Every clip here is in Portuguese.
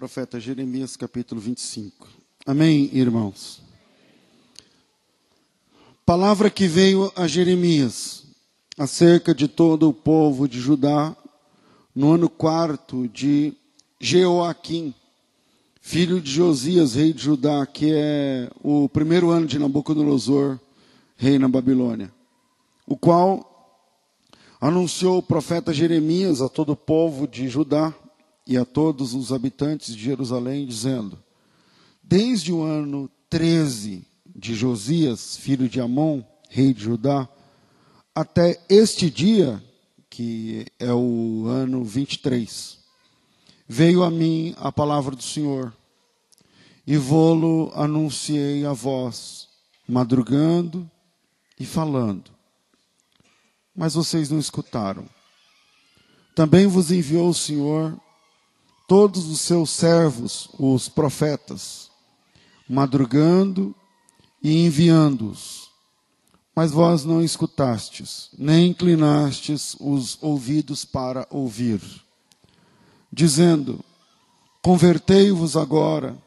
profeta Jeremias, capítulo 25. Amém, irmãos? Palavra que veio a Jeremias acerca de todo o povo de Judá no ano quarto de Jeoaquim, filho de Josias, rei de Judá, que é o primeiro ano de Nabucodonosor, rei na Babilônia, o qual anunciou o profeta Jeremias a todo o povo de Judá e a todos os habitantes de Jerusalém, dizendo: Desde o ano 13 de Josias, filho de Amon, rei de Judá, até este dia, que é o ano 23, veio a mim a palavra do Senhor, e vou-lo anunciei a vós, madrugando e falando mas vocês não escutaram. Também vos enviou o Senhor todos os seus servos, os profetas, madrugando e enviando-os. Mas vós não escutastes, nem inclinastes os ouvidos para ouvir. Dizendo: Convertei-vos agora,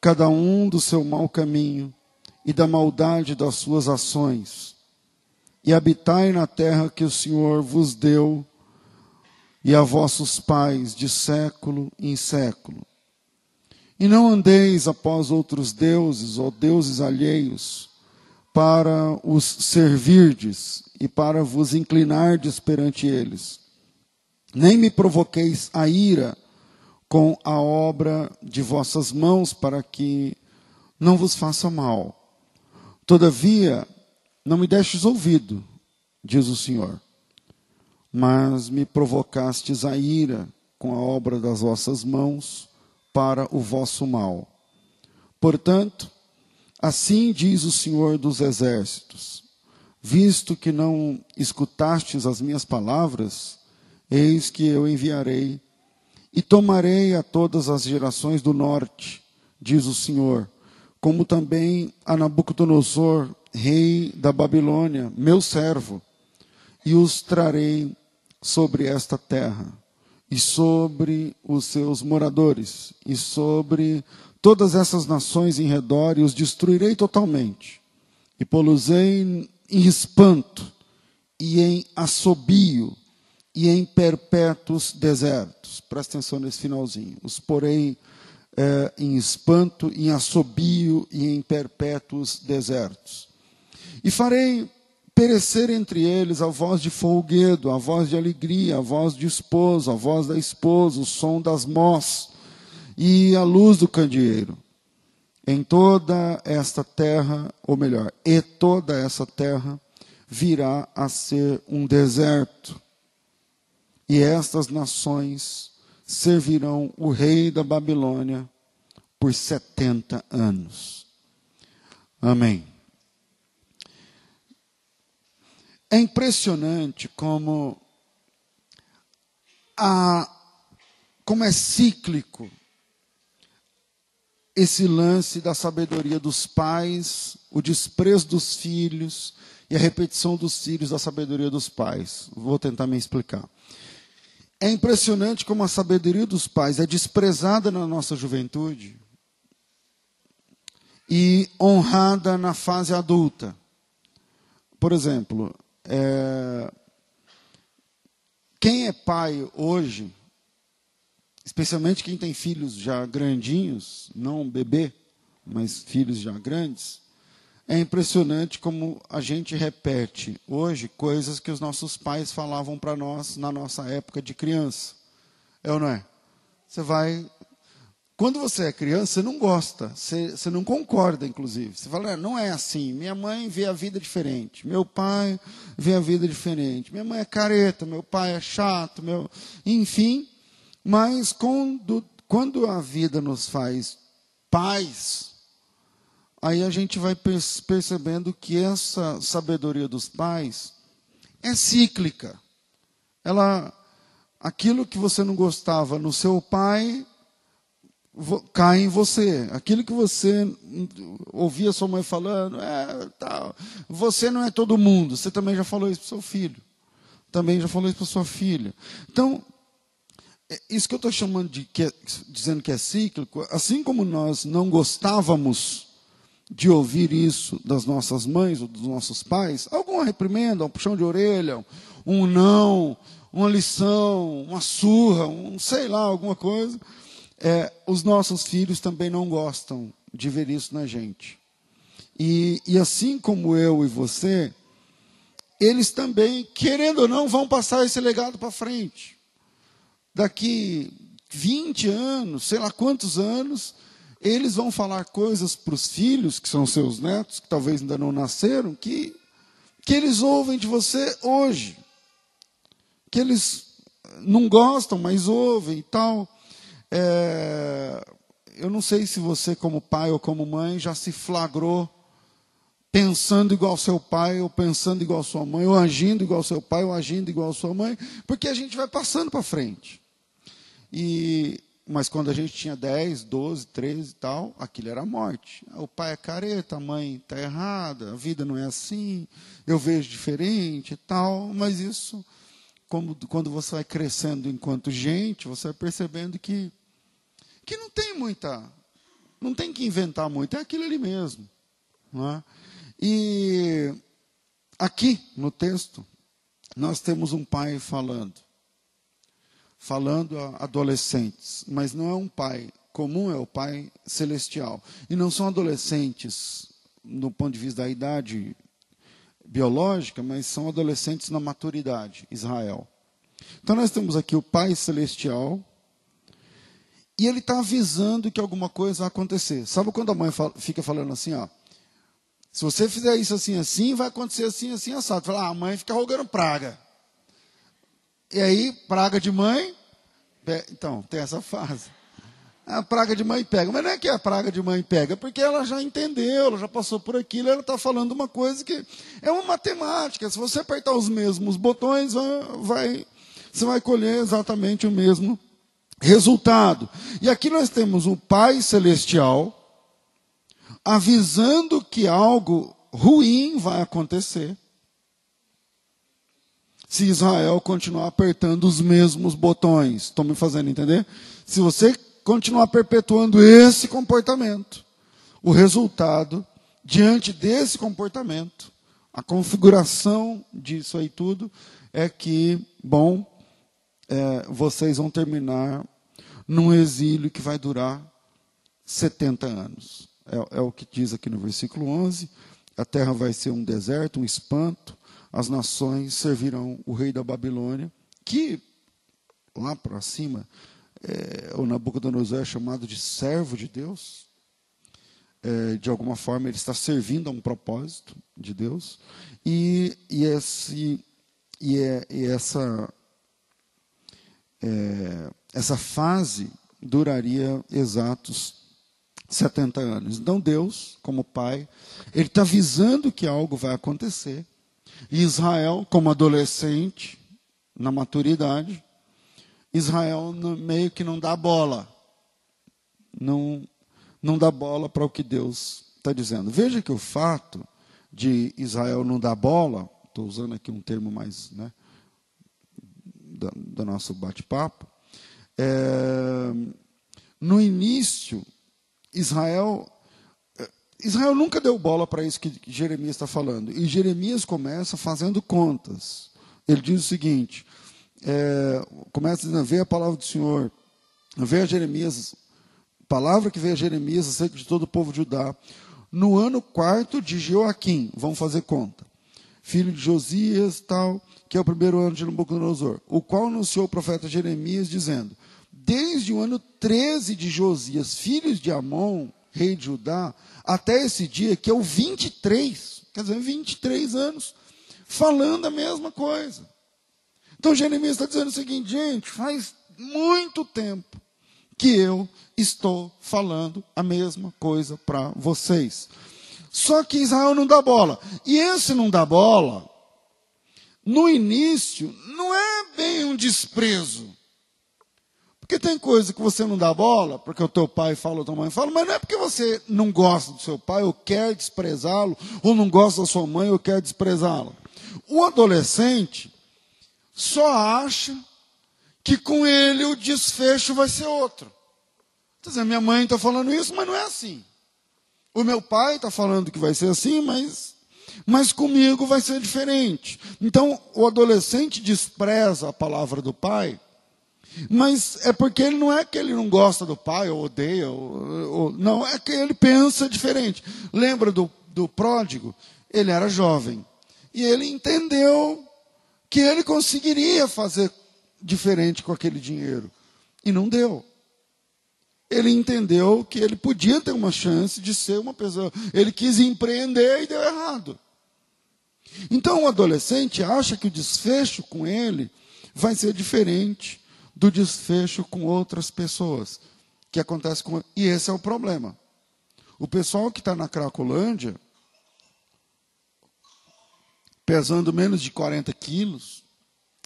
cada um do seu mau caminho e da maldade das suas ações e habitai na terra que o Senhor vos deu e a vossos pais de século em século. E não andeis após outros deuses ou deuses alheios, para os servirdes e para vos inclinardes perante eles. Nem me provoqueis a ira com a obra de vossas mãos, para que não vos faça mal. Todavia, não me destes ouvido, diz o Senhor, mas me provocastes a ira com a obra das vossas mãos para o vosso mal. Portanto, assim diz o Senhor dos Exércitos: visto que não escutastes as minhas palavras, eis que eu enviarei e tomarei a todas as gerações do norte, diz o Senhor, como também a Nabucodonosor, rei da Babilônia, meu servo, e os trarei sobre esta terra, e sobre os seus moradores, e sobre todas essas nações em redor, e os destruirei totalmente, e poluei em espanto, e em assobio, e em perpétuos desertos. Presta atenção nesse finalzinho. Os porei é, em espanto, em assobio e em perpétuos desertos. E farei perecer entre eles a voz de folguedo, a voz de alegria, a voz de esposo, a voz da esposa, o som das mós e a luz do candeeiro. Em toda esta terra, ou melhor, e toda essa terra virá a ser um deserto. E estas nações servirão o rei da Babilônia por 70 anos. Amém. É impressionante como a como é cíclico esse lance da sabedoria dos pais, o desprezo dos filhos e a repetição dos filhos da sabedoria dos pais. Vou tentar me explicar. É impressionante como a sabedoria dos pais é desprezada na nossa juventude e honrada na fase adulta. Por exemplo, é, quem é pai hoje, especialmente quem tem filhos já grandinhos, não bebê, mas filhos já grandes, é impressionante como a gente repete hoje coisas que os nossos pais falavam para nós na nossa época de criança. É ou não é? Você vai quando você é criança, você não gosta, você, você não concorda, inclusive. Você fala, ah, não é assim. Minha mãe vê a vida diferente, meu pai vê a vida diferente. Minha mãe é careta, meu pai é chato, meu... enfim. Mas quando, quando a vida nos faz pais, aí a gente vai percebendo que essa sabedoria dos pais é cíclica. Ela, aquilo que você não gostava no seu pai, cai em você. Aquilo que você ouvia sua mãe falando, é, tá, você não é todo mundo. Você também já falou isso para seu filho. Também já falou isso para sua filha. Então, é, isso que eu estou chamando de que é, dizendo que é cíclico, assim como nós não gostávamos de ouvir isso das nossas mães ou dos nossos pais, alguma reprimenda, um puxão de orelha, um não, uma lição, uma surra, um sei lá, alguma coisa, é, os nossos filhos também não gostam de ver isso na gente. E, e assim como eu e você, eles também, querendo ou não, vão passar esse legado para frente. Daqui 20 anos, sei lá quantos anos, eles vão falar coisas para os filhos, que são seus netos, que talvez ainda não nasceram, que, que eles ouvem de você hoje. Que eles não gostam, mas ouvem e tal. É, eu não sei se você, como pai ou como mãe, já se flagrou pensando igual seu pai, ou pensando igual sua mãe, ou agindo igual seu pai, ou agindo igual sua mãe, porque a gente vai passando para frente. E, mas quando a gente tinha 10, 12, 13 e tal, aquilo era morte. O pai é careta, a mãe está errada, a vida não é assim, eu vejo diferente e tal, mas isso, como, quando você vai crescendo enquanto gente, você vai percebendo que, que não tem muita, não tem que inventar muito, é aquilo ali mesmo. Não é? E aqui no texto, nós temos um pai falando. Falando a adolescentes, mas não é um pai comum, é o pai celestial. E não são adolescentes no ponto de vista da idade biológica, mas são adolescentes na maturidade, Israel. Então nós temos aqui o pai celestial, e ele está avisando que alguma coisa vai acontecer. Sabe quando a mãe fala, fica falando assim, ó, se você fizer isso assim, assim, vai acontecer assim, assim, assado. Fala, ah, a mãe fica rogando praga. E aí, praga de mãe, então, tem essa fase. A praga de mãe pega. Mas não é que a praga de mãe pega, porque ela já entendeu, ela já passou por aquilo, ela está falando uma coisa que é uma matemática. Se você apertar os mesmos botões, vai, você vai colher exatamente o mesmo resultado. E aqui nós temos o Pai Celestial avisando que algo ruim vai acontecer se Israel continuar apertando os mesmos botões. Estão me fazendo entender? Se você continuar perpetuando esse comportamento, o resultado, diante desse comportamento, a configuração disso aí tudo, é que, bom, é, vocês vão terminar num exílio que vai durar 70 anos é, é o que diz aqui no versículo 11: a terra vai ser um deserto, um espanto, as nações servirão o rei da Babilônia, que lá para cima, é, o Nabucodonosor é chamado de servo de Deus. É, de alguma forma, ele está servindo a um propósito de Deus. E, e, esse, e, é, e essa, é, essa fase duraria exatos 70 anos. Então Deus, como pai, ele está avisando que algo vai acontecer. E Israel, como adolescente, na maturidade, Israel meio que não dá bola. Não, não dá bola para o que Deus está dizendo. Veja que o fato de Israel não dar bola, estou usando aqui um termo mais né, do, do nosso bate-papo, é, no início Israel eh, Israel nunca deu bola para isso que Jeremias está falando. E Jeremias começa fazendo contas. Ele diz o seguinte: é, começa dizendo, vê a palavra do Senhor, vê a Jeremias, palavra que veio a Jeremias acerca de todo o povo de Judá, no ano quarto de Joaquim, vamos fazer conta, filho de Josias, tal, que é o primeiro ano de Nabucodonosor, o qual anunciou o profeta Jeremias, dizendo: desde o ano 13 de Josias, filhos de Amon, rei de Judá, até esse dia, que é o 23, quer dizer, 23 anos, falando a mesma coisa. Então Jeremias está dizendo o seguinte, gente, faz muito tempo que eu estou falando a mesma coisa para vocês. Só que Israel não dá bola. E esse não dá bola, no início, não é bem um desprezo. Porque tem coisa que você não dá bola, porque o teu pai fala, ou tua mãe fala, mas não é porque você não gosta do seu pai, ou quer desprezá-lo, ou não gosta da sua mãe, ou quer desprezá-la. O adolescente só acha que com ele o desfecho vai ser outro. Quer dizer, minha mãe está falando isso, mas não é assim. O meu pai está falando que vai ser assim, mas, mas comigo vai ser diferente. Então, o adolescente despreza a palavra do pai, mas é porque ele não é que ele não gosta do pai, ou odeia, ou, ou, não, é que ele pensa diferente. Lembra do, do pródigo? Ele era jovem. E ele entendeu que ele conseguiria fazer diferente com aquele dinheiro. E não deu ele entendeu que ele podia ter uma chance de ser uma pessoa. Ele quis empreender e deu errado. Então o adolescente acha que o desfecho com ele vai ser diferente do desfecho com outras pessoas. Que acontece com. E esse é o problema. O pessoal que está na Cracolândia, pesando menos de 40 quilos,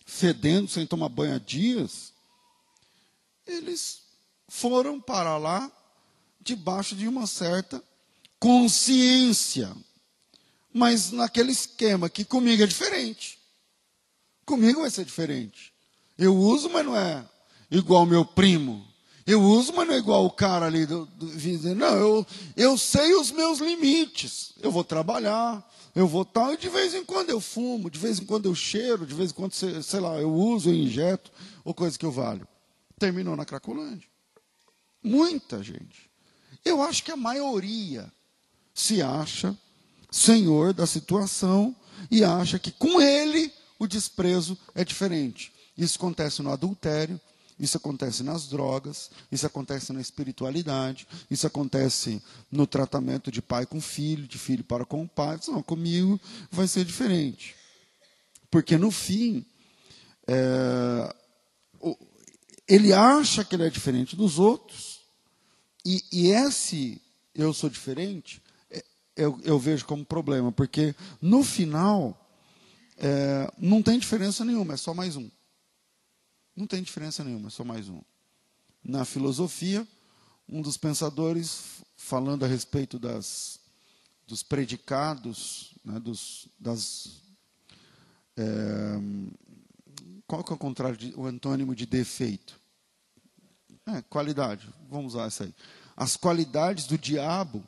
fedendo sem tomar banho há dias, eles foram para lá debaixo de uma certa consciência. Mas naquele esquema que comigo é diferente. Comigo vai ser diferente. Eu uso, mas não é igual meu primo. Eu uso, mas não é igual o cara ali do, do. Não, eu, eu sei os meus limites. Eu vou trabalhar, eu vou tal, e de vez em quando eu fumo, de vez em quando eu cheiro, de vez em quando, sei lá, eu uso, eu injeto, ou coisa que eu valho. Terminou na Cracolândia. Muita gente. Eu acho que a maioria se acha senhor da situação e acha que com ele o desprezo é diferente. Isso acontece no adultério, isso acontece nas drogas, isso acontece na espiritualidade, isso acontece no tratamento de pai com filho, de filho para com o pai. Não, comigo vai ser diferente. Porque no fim, é, ele acha que ele é diferente dos outros, e, e esse eu sou diferente, é, eu, eu vejo como problema, porque no final é, não tem diferença nenhuma, é só mais um. Não tem diferença nenhuma, é só mais um. Na filosofia, um dos pensadores, falando a respeito das, dos predicados, né, dos, das. É, qual que é o contrário, de, o antônimo de defeito? É, qualidade, vamos usar essa aí. As qualidades do diabo,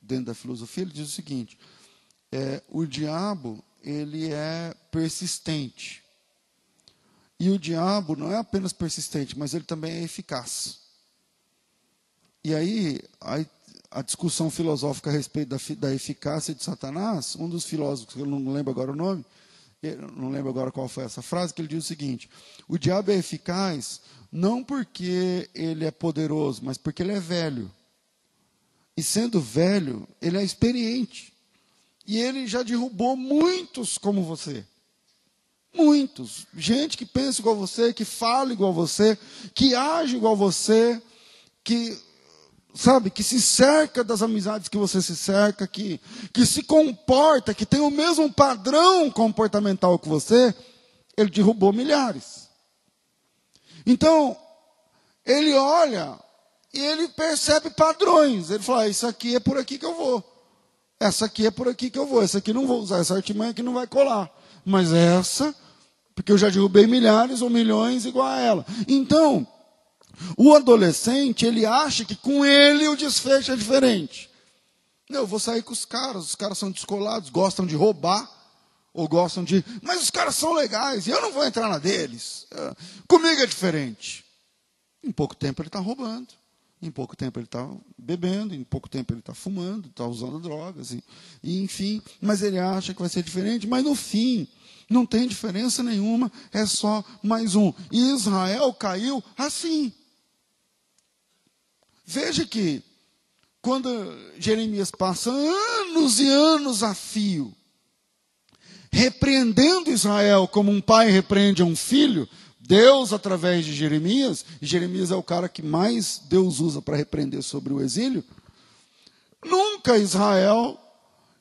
dentro da filosofia, ele diz o seguinte: é, o diabo ele é persistente. E o diabo não é apenas persistente, mas ele também é eficaz. E aí, a, a discussão filosófica a respeito da, da eficácia de Satanás, um dos filósofos, eu não lembro agora o nome, não lembro agora qual foi essa frase, que ele diz o seguinte: o diabo é eficaz não porque ele é poderoso, mas porque ele é velho. E sendo velho, ele é experiente. E ele já derrubou muitos como você. Muitos. Gente que pensa igual você, que fala igual você, que age igual você, que sabe, que se cerca das amizades que você se cerca, que, que se comporta, que tem o mesmo padrão comportamental que você, ele derrubou milhares. Então, ele olha e ele percebe padrões. Ele fala: ah, Isso aqui é por aqui que eu vou. Essa aqui é por aqui que eu vou. Essa aqui não vou usar. Essa artimanha aqui não vai colar. Mas essa, porque eu já derrubei milhares ou milhões igual a ela. Então, o adolescente, ele acha que com ele o desfecho é diferente. Eu vou sair com os caras, os caras são descolados, gostam de roubar, ou gostam de. Mas os caras são legais, e eu não vou entrar na deles. É, comigo é diferente. Em pouco tempo ele está roubando, em pouco tempo ele está bebendo, em pouco tempo ele está fumando, está usando drogas, e, e enfim. Mas ele acha que vai ser diferente, mas no fim, não tem diferença nenhuma, é só mais um. E Israel caiu assim. Veja que, quando Jeremias passa anos e anos a fio, repreendendo Israel como um pai repreende um filho, Deus, através de Jeremias, e Jeremias é o cara que mais Deus usa para repreender sobre o exílio, nunca Israel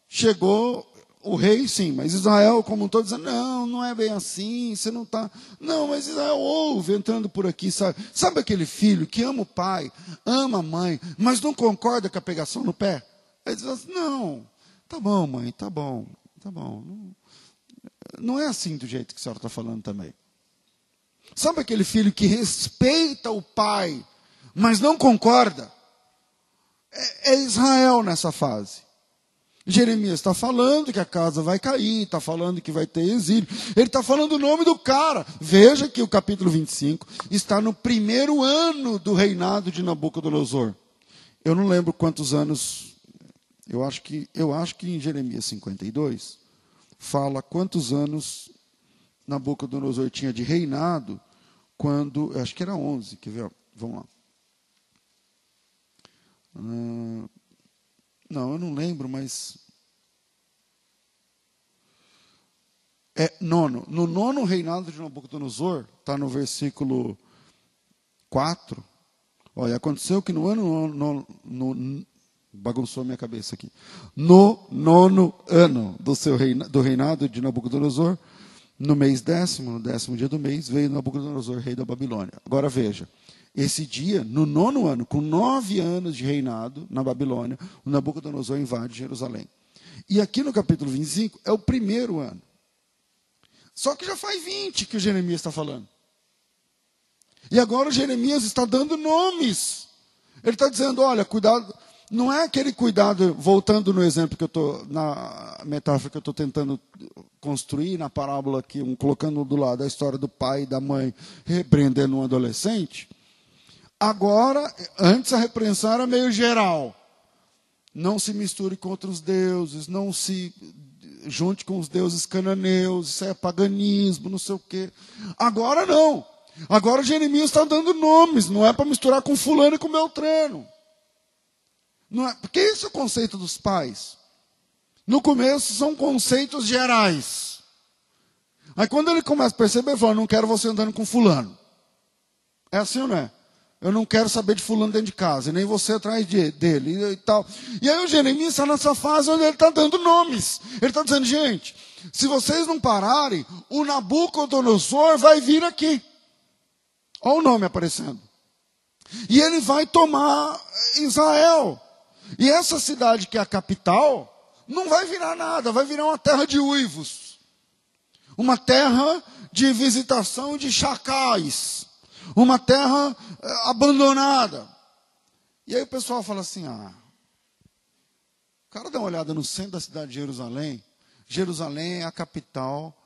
chegou o rei sim, mas Israel como um todo dizendo, não, não é bem assim, você não está. Não, mas Israel ouve entrando por aqui, sabe? Sabe aquele filho que ama o pai, ama a mãe, mas não concorda com a pegação no pé? Ele diz assim, não, tá bom, mãe, tá bom, tá bom. Não, não é assim do jeito que a senhora está falando também. Sabe aquele filho que respeita o pai, mas não concorda? É, é Israel nessa fase. Jeremias está falando que a casa vai cair, está falando que vai ter exílio. Ele está falando o nome do cara. Veja que o capítulo 25 está no primeiro ano do reinado de Nabucodonosor. Eu não lembro quantos anos. Eu acho que, eu acho que em Jeremias 52 fala quantos anos Nabucodonosor tinha de reinado quando. Acho que era 11. Quer ver? Vamos lá. Uh, não, eu não lembro, mas. É nono. No nono reinado de Nabucodonosor, está no versículo 4. Olha, aconteceu que no ano. No, no, no, bagunçou a minha cabeça aqui. No nono ano do, seu reina, do reinado de Nabucodonosor, no mês décimo, no décimo dia do mês, veio Nabucodonosor, rei da Babilônia. Agora veja. Esse dia, no nono ano, com nove anos de reinado na Babilônia, o Nabucodonosor invade Jerusalém. E aqui no capítulo 25 é o primeiro ano. Só que já faz 20 que o Jeremias está falando. E agora o Jeremias está dando nomes. Ele está dizendo: olha, cuidado. Não é aquele cuidado, voltando no exemplo que eu estou, na metáfora que eu estou tentando construir, na parábola aqui, um, colocando do lado a história do pai e da mãe repreendendo um adolescente. Agora, antes a repreensão era meio geral. Não se misture com outros deuses, não se junte com os deuses cananeus, isso é paganismo, não sei o quê. Agora não. Agora Jeremias está dando nomes, não é para misturar com fulano e com Beltrano. Não é, porque esse é o conceito dos pais. No começo são conceitos gerais. Aí quando ele começa a perceber, ele fala, não quero você andando com fulano. É assim ou não é? Eu não quero saber de fulano dentro de casa, nem você atrás de, dele e tal. E aí o Jeremias está nessa fase onde ele está dando nomes. Ele está dizendo, gente, se vocês não pararem, o Nabucodonosor vai vir aqui. Olha o nome aparecendo. E ele vai tomar Israel. E essa cidade que é a capital, não vai virar nada, vai virar uma terra de uivos. Uma terra de visitação de chacais uma terra eh, abandonada. E aí o pessoal fala assim: ah, o cara dá uma olhada no centro da cidade de Jerusalém. Jerusalém é a capital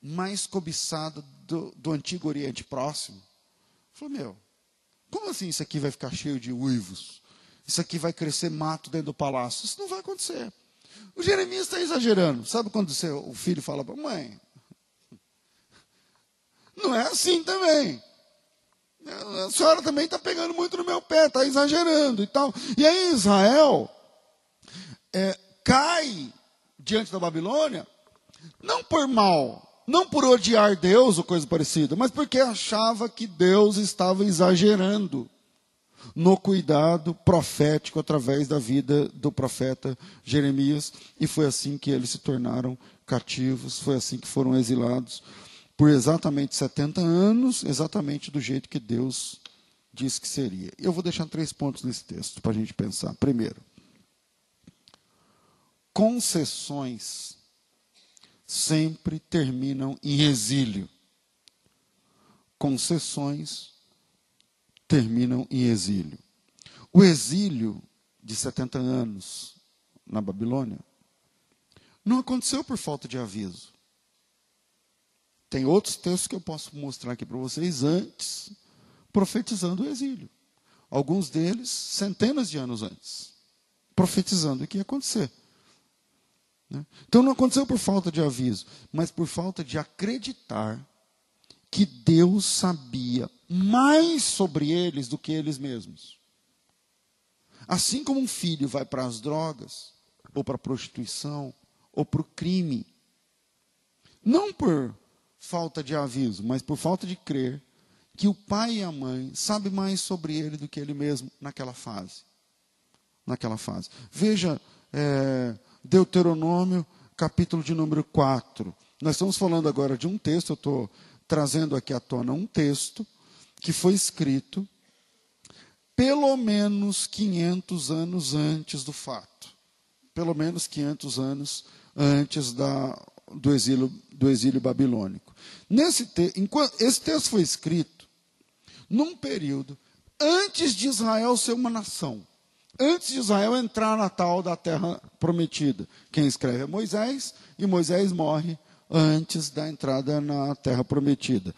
mais cobiçada do, do antigo Oriente Próximo. Falou, meu, como assim isso aqui vai ficar cheio de uivos? Isso aqui vai crescer mato dentro do palácio? Isso não vai acontecer. O Jeremias está exagerando. Sabe quando o filho fala para a mãe? Não é assim também. A senhora também está pegando muito no meu pé, está exagerando e tal. E aí Israel é, cai diante da Babilônia, não por mal, não por odiar Deus ou coisa parecida, mas porque achava que Deus estava exagerando no cuidado profético através da vida do profeta Jeremias, e foi assim que eles se tornaram cativos, foi assim que foram exilados por exatamente 70 anos, exatamente do jeito que Deus disse que seria. Eu vou deixar três pontos nesse texto para a gente pensar. Primeiro, concessões sempre terminam em exílio. Concessões terminam em exílio. O exílio de 70 anos na Babilônia não aconteceu por falta de aviso. Tem outros textos que eu posso mostrar aqui para vocês antes, profetizando o exílio. Alguns deles centenas de anos antes, profetizando o que ia acontecer. Né? Então não aconteceu por falta de aviso, mas por falta de acreditar que Deus sabia mais sobre eles do que eles mesmos. Assim como um filho vai para as drogas, ou para a prostituição, ou para o crime, não por falta de aviso, mas por falta de crer que o pai e a mãe sabem mais sobre ele do que ele mesmo naquela fase. Naquela fase. Veja é, Deuteronômio, capítulo de número 4. Nós estamos falando agora de um texto, eu estou trazendo aqui à tona um texto que foi escrito pelo menos 500 anos antes do fato. Pelo menos 500 anos antes da do, exílio, do exílio babilônico. Nesse te, enquanto, esse texto foi escrito num período antes de Israel ser uma nação. Antes de Israel entrar na tal da terra prometida. Quem escreve é Moisés, e Moisés morre antes da entrada na terra prometida.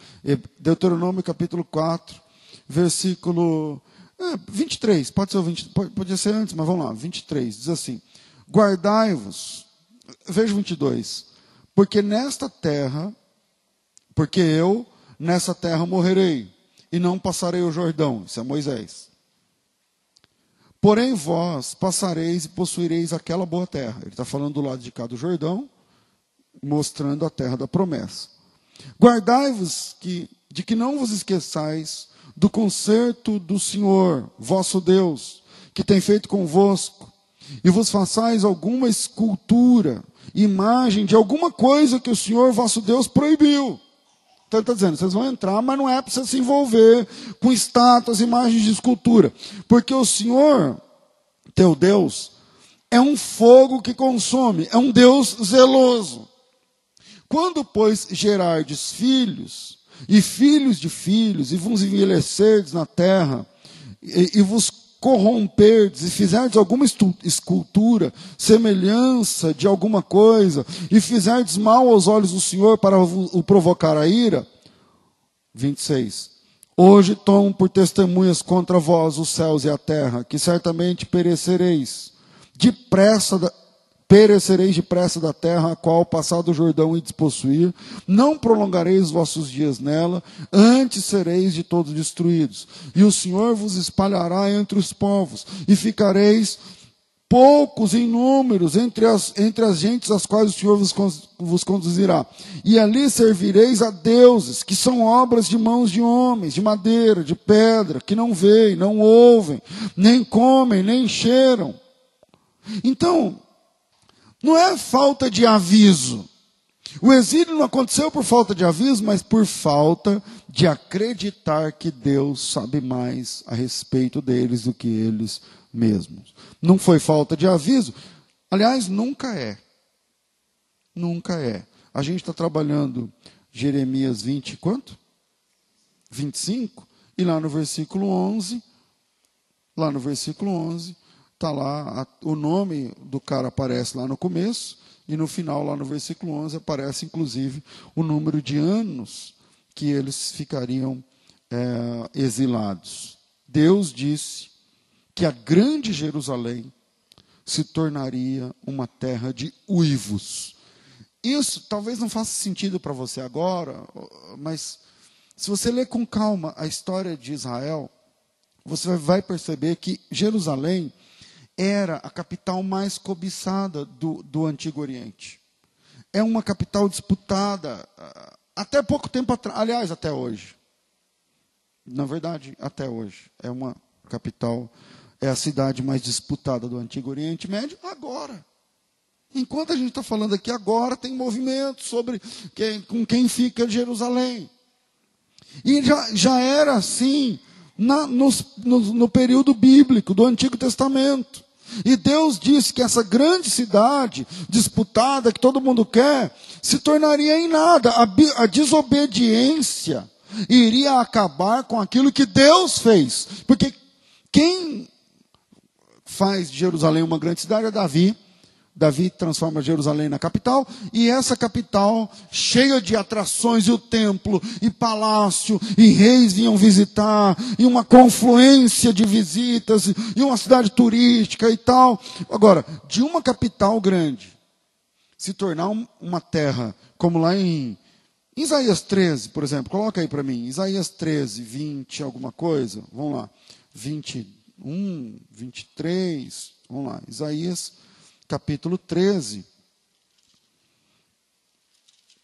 Deuteronômio capítulo 4, versículo é, 23, pode ser, 20, pode, podia ser antes, mas vamos lá, 23, diz assim: Guardai-vos, veja 22, porque nesta terra, porque eu nessa terra morrerei, e não passarei o Jordão, isso é Moisés. Porém, vós passareis e possuireis aquela boa terra. Ele está falando do lado de cá do Jordão, mostrando a terra da promessa. Guardai-vos que, de que não vos esqueçais do concerto do Senhor, vosso Deus, que tem feito convosco, e vos façais alguma escultura, imagem de alguma coisa que o Senhor, vosso Deus, proibiu. Então ele está dizendo, vocês vão entrar, mas não é para você se envolver com estátuas, imagens de escultura. Porque o Senhor, teu Deus, é um fogo que consome, é um Deus zeloso. Quando, pois, gerardes filhos, e filhos de filhos, e vos envelhecerdes na terra, e, e vos corromperdes, e fizerdes alguma escultura, semelhança de alguma coisa, e fizerdes mal aos olhos do Senhor para o provocar a ira. 26. Hoje tomo por testemunhas contra vós os céus e a terra, que certamente perecereis. Depressa Perecereis depressa da terra, a qual passado o Jordão e despossuir, não prolongareis os vossos dias nela, antes sereis de todos destruídos. E o Senhor vos espalhará entre os povos, e ficareis poucos em números entre as, entre as gentes às quais o Senhor vos, vos conduzirá. E ali servireis a deuses, que são obras de mãos de homens, de madeira, de pedra, que não veem, não ouvem, nem comem, nem cheiram. Então, não é falta de aviso. O exílio não aconteceu por falta de aviso, mas por falta de acreditar que Deus sabe mais a respeito deles do que eles mesmos. Não foi falta de aviso. Aliás, nunca é. Nunca é. A gente está trabalhando Jeremias 20, quanto? 25. E lá no versículo 11, lá no versículo 11, Está lá, a, o nome do cara aparece lá no começo, e no final, lá no versículo 11, aparece inclusive o número de anos que eles ficariam é, exilados. Deus disse que a grande Jerusalém se tornaria uma terra de uivos. Isso talvez não faça sentido para você agora, mas se você ler com calma a história de Israel, você vai perceber que Jerusalém era a capital mais cobiçada do, do Antigo Oriente. É uma capital disputada ah, até pouco tempo atrás, aliás, até hoje. Na verdade, até hoje. É uma capital, é a cidade mais disputada do Antigo Oriente Médio agora. Enquanto a gente está falando aqui agora, tem movimento sobre quem, com quem fica Jerusalém. E já, já era assim na, no, no, no período bíblico, do Antigo Testamento. E Deus disse que essa grande cidade disputada, que todo mundo quer, se tornaria em nada. A, a desobediência iria acabar com aquilo que Deus fez. Porque quem faz de Jerusalém uma grande cidade é Davi. Davi transforma Jerusalém na capital, e essa capital, cheia de atrações, e o templo, e palácio, e reis vinham visitar, e uma confluência de visitas, e uma cidade turística e tal. Agora, de uma capital grande se tornar uma terra, como lá em Isaías 13, por exemplo, coloca aí para mim, Isaías 13, 20, alguma coisa, vamos lá, 21, 23, vamos lá, Isaías capítulo 13,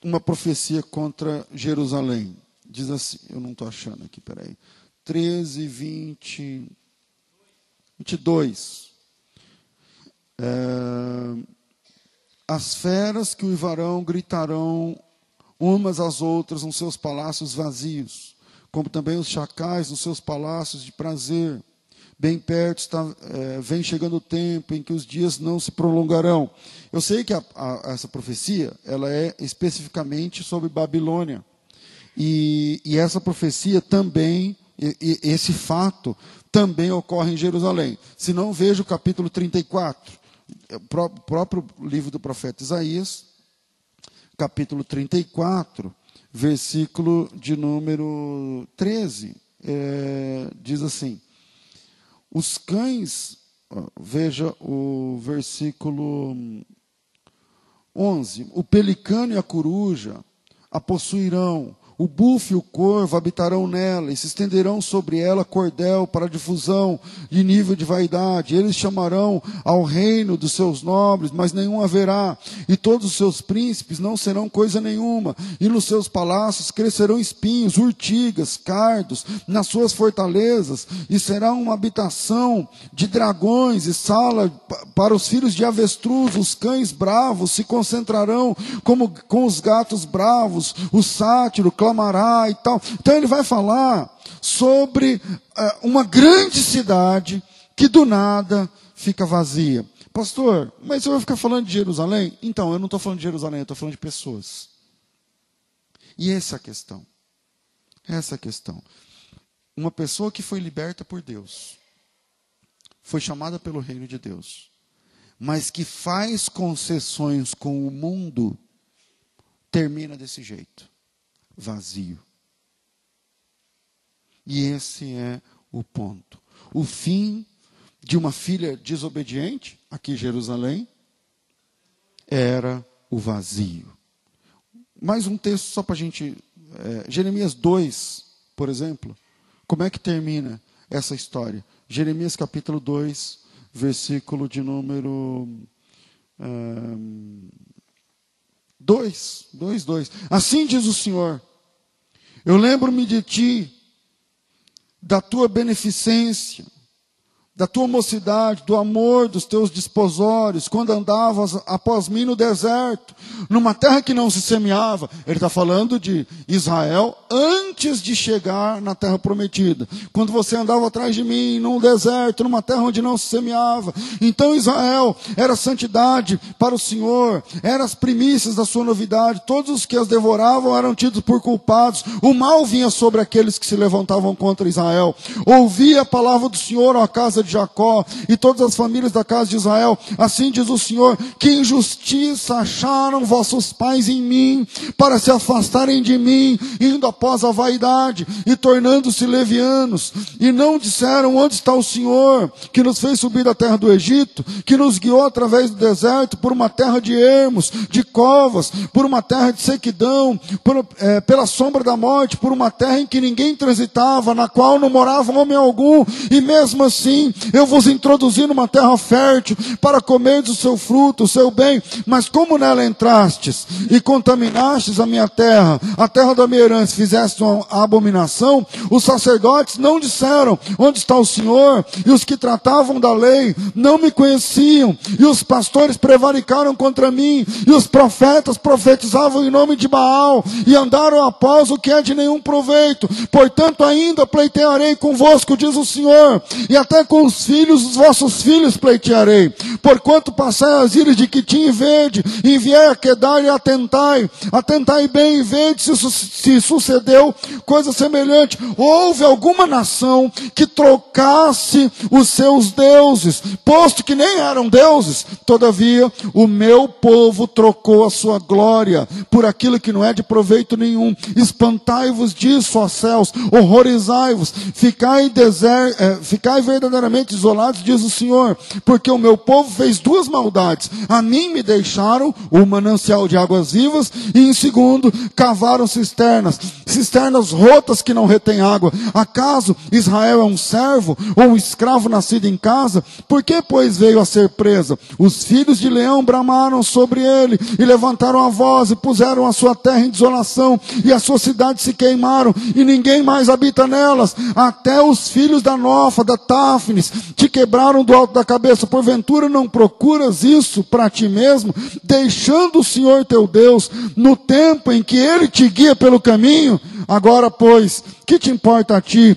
uma profecia contra Jerusalém. Diz assim, eu não estou achando aqui, peraí. 13, 20, 22. É, as feras que o uivarão gritarão umas às outras nos seus palácios vazios, como também os chacais nos seus palácios de prazer Bem perto está, é, vem chegando o tempo em que os dias não se prolongarão. Eu sei que a, a, essa profecia ela é especificamente sobre Babilônia. E, e essa profecia também, e, e esse fato, também ocorre em Jerusalém. Se não, veja o capítulo 34, é o próprio livro do profeta Isaías, capítulo 34, versículo de número 13, é, diz assim: Os cães, veja o versículo 11: O pelicano e a coruja a possuirão, o bufo e o corvo habitarão nela, e se estenderão sobre ela cordel para difusão de nível de vaidade. Eles chamarão ao reino dos seus nobres, mas nenhum haverá. E todos os seus príncipes não serão coisa nenhuma. E nos seus palácios crescerão espinhos, urtigas, cardos, nas suas fortalezas. E será uma habitação de dragões e sala para os filhos de avestruz. Os cães bravos se concentrarão como com os gatos bravos. O sátiro clamará e tal. Então ele vai falar sobre uh, uma grande cidade que do nada fica vazia. Pastor, mas eu vou ficar falando de Jerusalém? Então, eu não estou falando de Jerusalém, eu estou falando de pessoas. E essa é a questão. Essa é a questão. Uma pessoa que foi liberta por Deus, foi chamada pelo reino de Deus, mas que faz concessões com o mundo, termina desse jeito vazio. E esse é o ponto. O fim de uma filha desobediente, aqui em Jerusalém, era o vazio. Mais um texto só para a gente. É, Jeremias 2, por exemplo. Como é que termina essa história? Jeremias capítulo 2, versículo de número. 2, 2, 2. Assim diz o Senhor: Eu lembro-me de ti, da tua beneficência, da tua mocidade, do amor dos teus desposórios, quando andavas após mim no deserto, numa terra que não se semeava. Ele está falando de Israel antes de chegar na terra prometida. Quando você andava atrás de mim num deserto, numa terra onde não se semeava. Então Israel era santidade para o Senhor, eram as primícias da sua novidade. Todos os que as devoravam eram tidos por culpados. O mal vinha sobre aqueles que se levantavam contra Israel. Ouvia a palavra do Senhor, ó casa de Jacó e todas as famílias da casa de Israel. Assim diz o Senhor: que injustiça acharam vossos pais em mim, para se afastarem de mim, indo após a vaidade e tornando-se levianos. E não disseram: onde está o Senhor, que nos fez subir da terra do Egito, que nos guiou através do deserto por uma terra de ermos, de covas, por uma terra de sequidão, por, é, pela sombra da morte, por uma terra em que ninguém transitava, na qual não morava homem algum, e mesmo assim eu vos introduzi numa terra fértil para comerdes o seu fruto, o seu bem, mas como nela entrastes e contaminastes a minha terra, a terra da minha herança, fizeste uma abominação, os sacerdotes não disseram onde está o Senhor, e os que tratavam da lei não me conheciam, e os pastores prevaricaram contra mim, e os profetas profetizavam em nome de Baal, e andaram após o que é de nenhum proveito, portanto ainda pleitearei convosco, diz o Senhor, e até com os filhos dos vossos filhos pleitearei. Porquanto passai as ilhas de Quitim e Verde, enviei a Quedar e atentai, atentai bem e vede se, se sucedeu coisa semelhante. Houve alguma nação que trocasse os seus deuses, posto que nem eram deuses, todavia o meu povo trocou a sua glória por aquilo que não é de proveito nenhum. Espantai-vos disso, ó céus, horrorizai-vos, ficai, é, ficai verdadeiramente verdadeiramente isolados, diz o Senhor, porque o meu povo fez duas maldades. A mim me deixaram o manancial de águas vivas, e em segundo, cavaram cisternas, cisternas rotas que não retêm água. Acaso Israel é um servo ou um escravo nascido em casa? Por que, pois, veio a ser presa? Os filhos de leão bramaram sobre ele e levantaram a voz e puseram a sua terra em desolação, e as suas cidades se queimaram, e ninguém mais habita nelas. Até os filhos da Nofa, da Te quebraram do alto da cabeça, porventura não procuras isso para ti mesmo, deixando o Senhor teu Deus no tempo em que ele te guia pelo caminho? Agora, pois, que te importa a ti?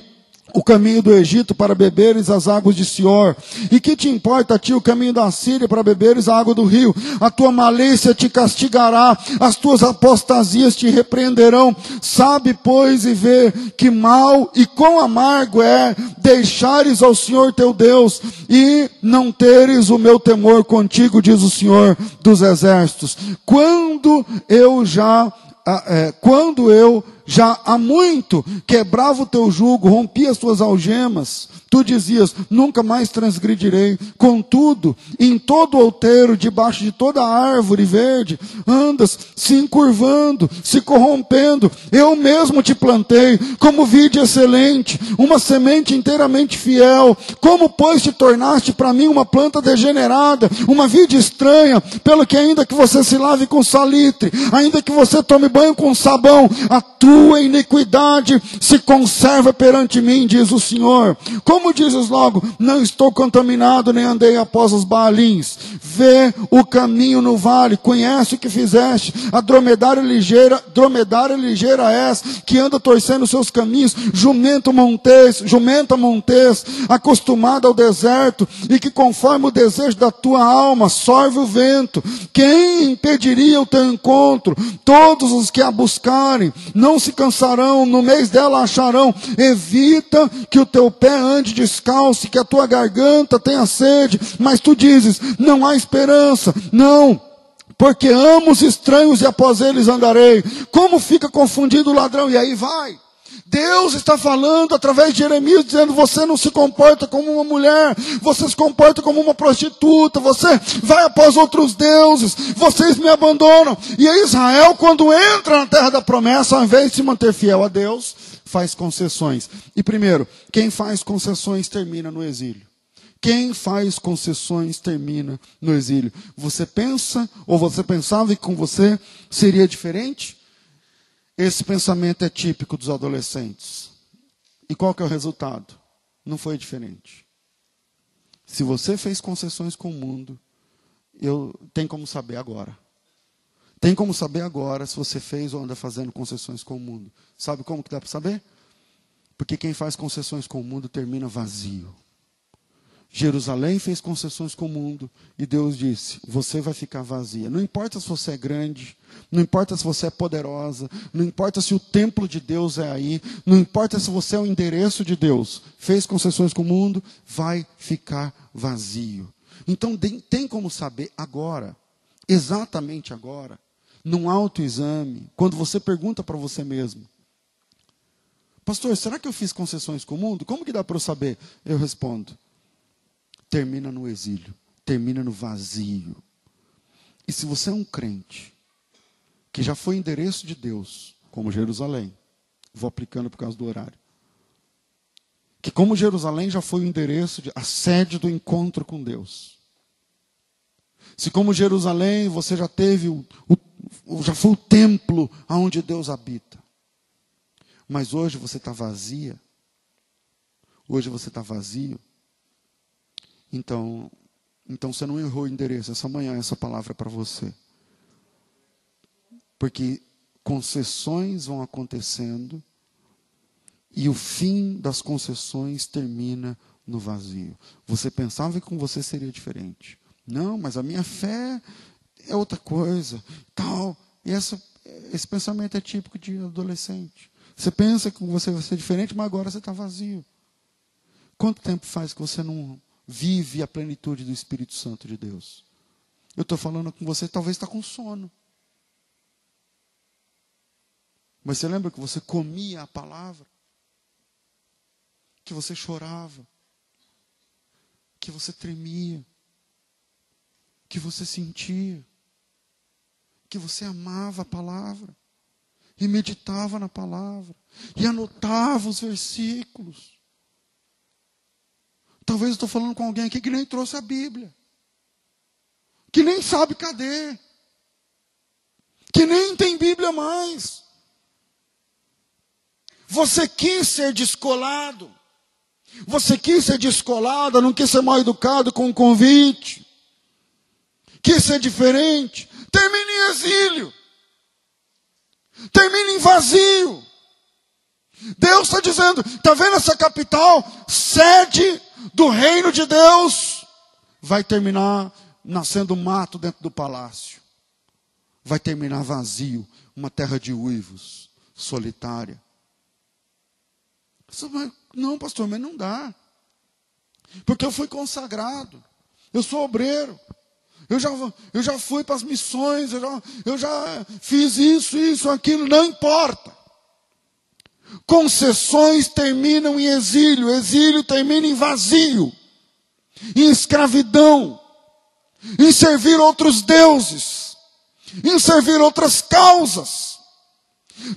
O caminho do Egito para beberes as águas de Sior? E que te importa a ti o caminho da Síria para beberes a água do rio? A tua malícia te castigará, as tuas apostasias te repreenderão. Sabe, pois, e vê que mal e quão amargo é deixares ao Senhor teu Deus e não teres o meu temor contigo, diz o Senhor dos exércitos. Quando eu já, é, quando eu já há muito quebrava o teu jugo, rompia as tuas algemas, Tu dizias: Nunca mais transgredirei. Contudo, em todo outeiro, debaixo de toda árvore verde, andas se encurvando, se corrompendo. Eu mesmo te plantei como vide excelente, uma semente inteiramente fiel. Como, pois, te tornaste para mim uma planta degenerada, uma vide estranha, pelo que ainda que você se lave com salitre, ainda que você tome banho com sabão, a tua iniquidade se conserva perante mim, diz o Senhor. Como como dizes logo, não estou contaminado, nem andei após os balins. Vê o caminho no vale, conhece o que fizeste. A dromedária ligeira, dromedária ligeira és, que anda torcendo seus caminhos, jumento montês, jumenta montês, acostumada ao deserto, e que conforme o desejo da tua alma, sorve o vento. Quem impediria o teu encontro? Todos os que a buscarem, não se cansarão, no mês dela acharão. Evita que o teu pé ande descalce, que a tua garganta tenha sede, mas tu dizes: não há esperança. Não, porque amo os estranhos e após eles andarei. Como fica confundido o ladrão? E aí vai. Deus está falando através de Jeremias, dizendo: você não se comporta como uma mulher, você se comporta como uma prostituta, você vai após outros deuses, vocês me abandonam. E Israel, quando entra na terra da promessa, ao invés de se manter fiel a Deus, faz concessões. E primeiro, quem faz concessões termina no exílio. Quem faz concessões termina no exílio. Você pensa, ou você pensava que com você seria diferente? Esse pensamento é típico dos adolescentes. E qual que é o resultado? Não foi diferente. Se você fez concessões com o mundo, eu tem como saber agora. Tem como saber agora se você fez ou anda fazendo concessões com o mundo. Sabe como que dá para saber? Porque quem faz concessões com o mundo termina vazio. Jerusalém fez concessões com o mundo e Deus disse: Você vai ficar vazia. Não importa se você é grande, não importa se você é poderosa, não importa se o templo de Deus é aí, não importa se você é o endereço de Deus. Fez concessões com o mundo, vai ficar vazio. Então tem como saber agora, exatamente agora, num autoexame, quando você pergunta para você mesmo: Pastor, será que eu fiz concessões com o mundo? Como que dá para eu saber? Eu respondo: termina no exílio, termina no vazio. E se você é um crente que já foi endereço de Deus, como Jerusalém, vou aplicando por causa do horário, que como Jerusalém já foi o endereço, de, a sede do encontro com Deus. Se como Jerusalém você já teve o, o já foi o templo aonde Deus habita. Mas hoje você está vazia. Hoje você está vazio. Então, então você não errou o endereço. Essa manhã essa palavra é para você. Porque concessões vão acontecendo e o fim das concessões termina no vazio. Você pensava que com você seria diferente. Não, mas a minha fé é outra coisa, tal. E essa, esse pensamento é típico de adolescente. Você pensa que você vai ser diferente, mas agora você está vazio. Quanto tempo faz que você não vive a plenitude do Espírito Santo de Deus? Eu estou falando com você, talvez está com sono. Mas você lembra que você comia a palavra? Que você chorava? Que você tremia? Que você sentia? que você amava a palavra, e meditava na palavra, e anotava os versículos. Talvez eu estou falando com alguém aqui que nem trouxe a Bíblia, que nem sabe cadê, que nem tem Bíblia mais. Você quis ser descolado, você quis ser descolada, não quis ser mal educado com um convite, quis ser diferente, termine em exílio, termine em vazio. Deus está dizendo: está vendo essa capital, sede do reino de Deus, vai terminar nascendo mato dentro do palácio, vai terminar vazio, uma terra de uivos, solitária. Não, pastor, mas não dá. Porque eu fui consagrado. Eu sou obreiro. Eu já, eu já fui para as missões, eu já, eu já fiz isso, isso, aquilo, não importa. Concessões terminam em exílio, exílio termina em vazio, em escravidão, em servir outros deuses, em servir outras causas.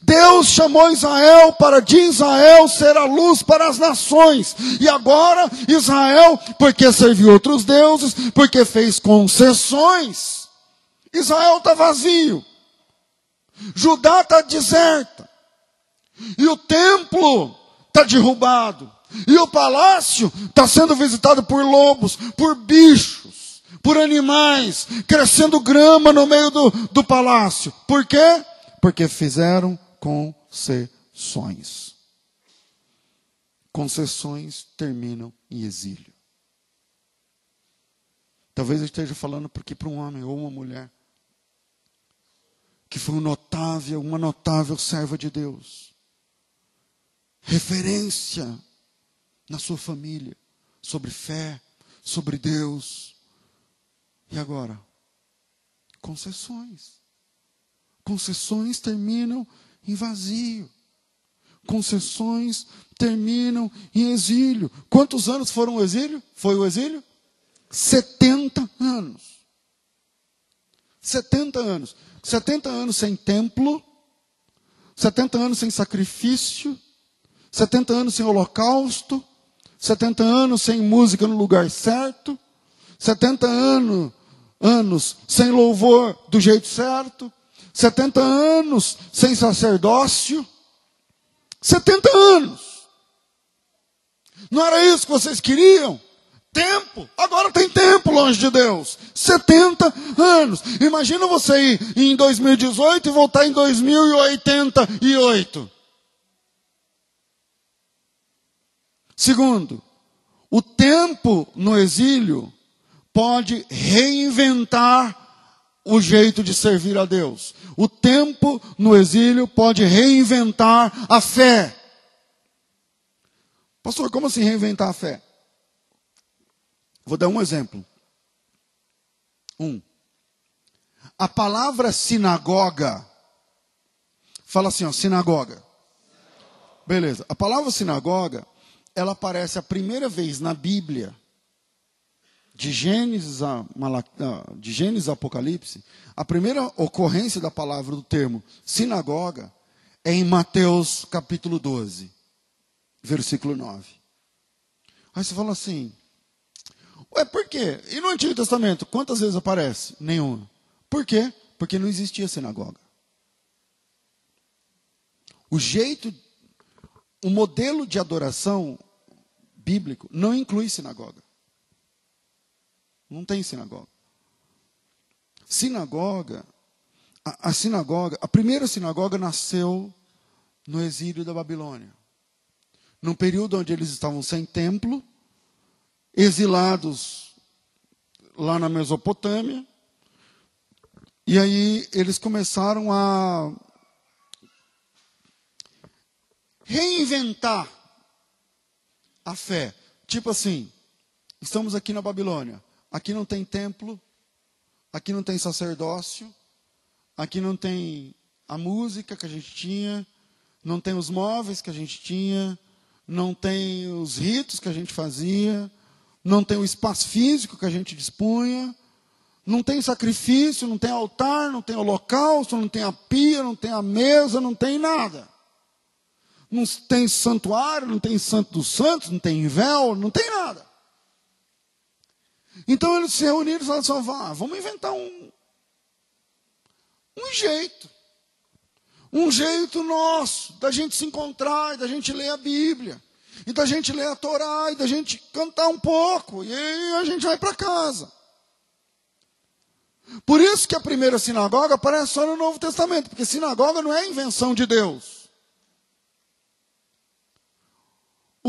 Deus chamou Israel para de Israel ser a luz para as nações. E agora Israel, porque serviu outros deuses, porque fez concessões, Israel está vazio. Judá está deserta. E o templo está derrubado. E o palácio está sendo visitado por lobos, por bichos, por animais, crescendo grama no meio do, do palácio. Por quê? Porque fizeram concessões. Concessões terminam em exílio. Talvez eu esteja falando porque para um homem ou uma mulher que foi um notável, uma notável serva de Deus, referência na sua família sobre fé, sobre Deus. E agora? Concessões. Concessões terminam em vazio. Concessões terminam em exílio. Quantos anos foram o exílio? Foi o exílio? 70 anos. 70 anos. 70 anos sem templo, 70 anos sem sacrifício, 70 anos sem holocausto, 70 anos sem música no lugar certo, 70 anos, anos sem louvor do jeito certo, 70 anos sem sacerdócio. 70 anos. Não era isso que vocês queriam? Tempo. Agora tem tempo longe de Deus. 70 anos. Imagina você ir em 2018 e voltar em 2088. Segundo, o tempo no exílio pode reinventar o jeito de servir a Deus. O tempo no exílio pode reinventar a fé. Pastor, como assim reinventar a fé? Vou dar um exemplo. Um. A palavra sinagoga, fala assim, ó, sinagoga. Beleza. A palavra sinagoga, ela aparece a primeira vez na Bíblia de Gênesis a, de Gênesis a Apocalipse, a primeira ocorrência da palavra do termo sinagoga é em Mateus capítulo 12, versículo 9. Aí você fala assim, ué, por quê? E no Antigo Testamento, quantas vezes aparece? Nenhuma. Por quê? Porque não existia sinagoga. O jeito, o modelo de adoração bíblico não inclui sinagoga. Não tem sinagoga. Sinagoga, a, a sinagoga, a primeira sinagoga nasceu no exílio da Babilônia. Num período onde eles estavam sem templo, exilados lá na Mesopotâmia. E aí eles começaram a reinventar a fé. Tipo assim, estamos aqui na Babilônia. Aqui não tem templo, aqui não tem sacerdócio, aqui não tem a música que a gente tinha, não tem os móveis que a gente tinha, não tem os ritos que a gente fazia, não tem o espaço físico que a gente dispunha, não tem sacrifício, não tem altar, não tem holocausto, não tem a pia, não tem a mesa, não tem nada. Não tem santuário, não tem santo dos santos, não tem véu, não tem nada. Então eles se reuniram e falaram assim: ah, vamos inventar um, um jeito. Um jeito nosso da gente se encontrar, da gente ler a Bíblia, e da gente ler a Torá, e da gente cantar um pouco, e aí a gente vai para casa. Por isso que a primeira sinagoga aparece só no Novo Testamento, porque sinagoga não é invenção de Deus.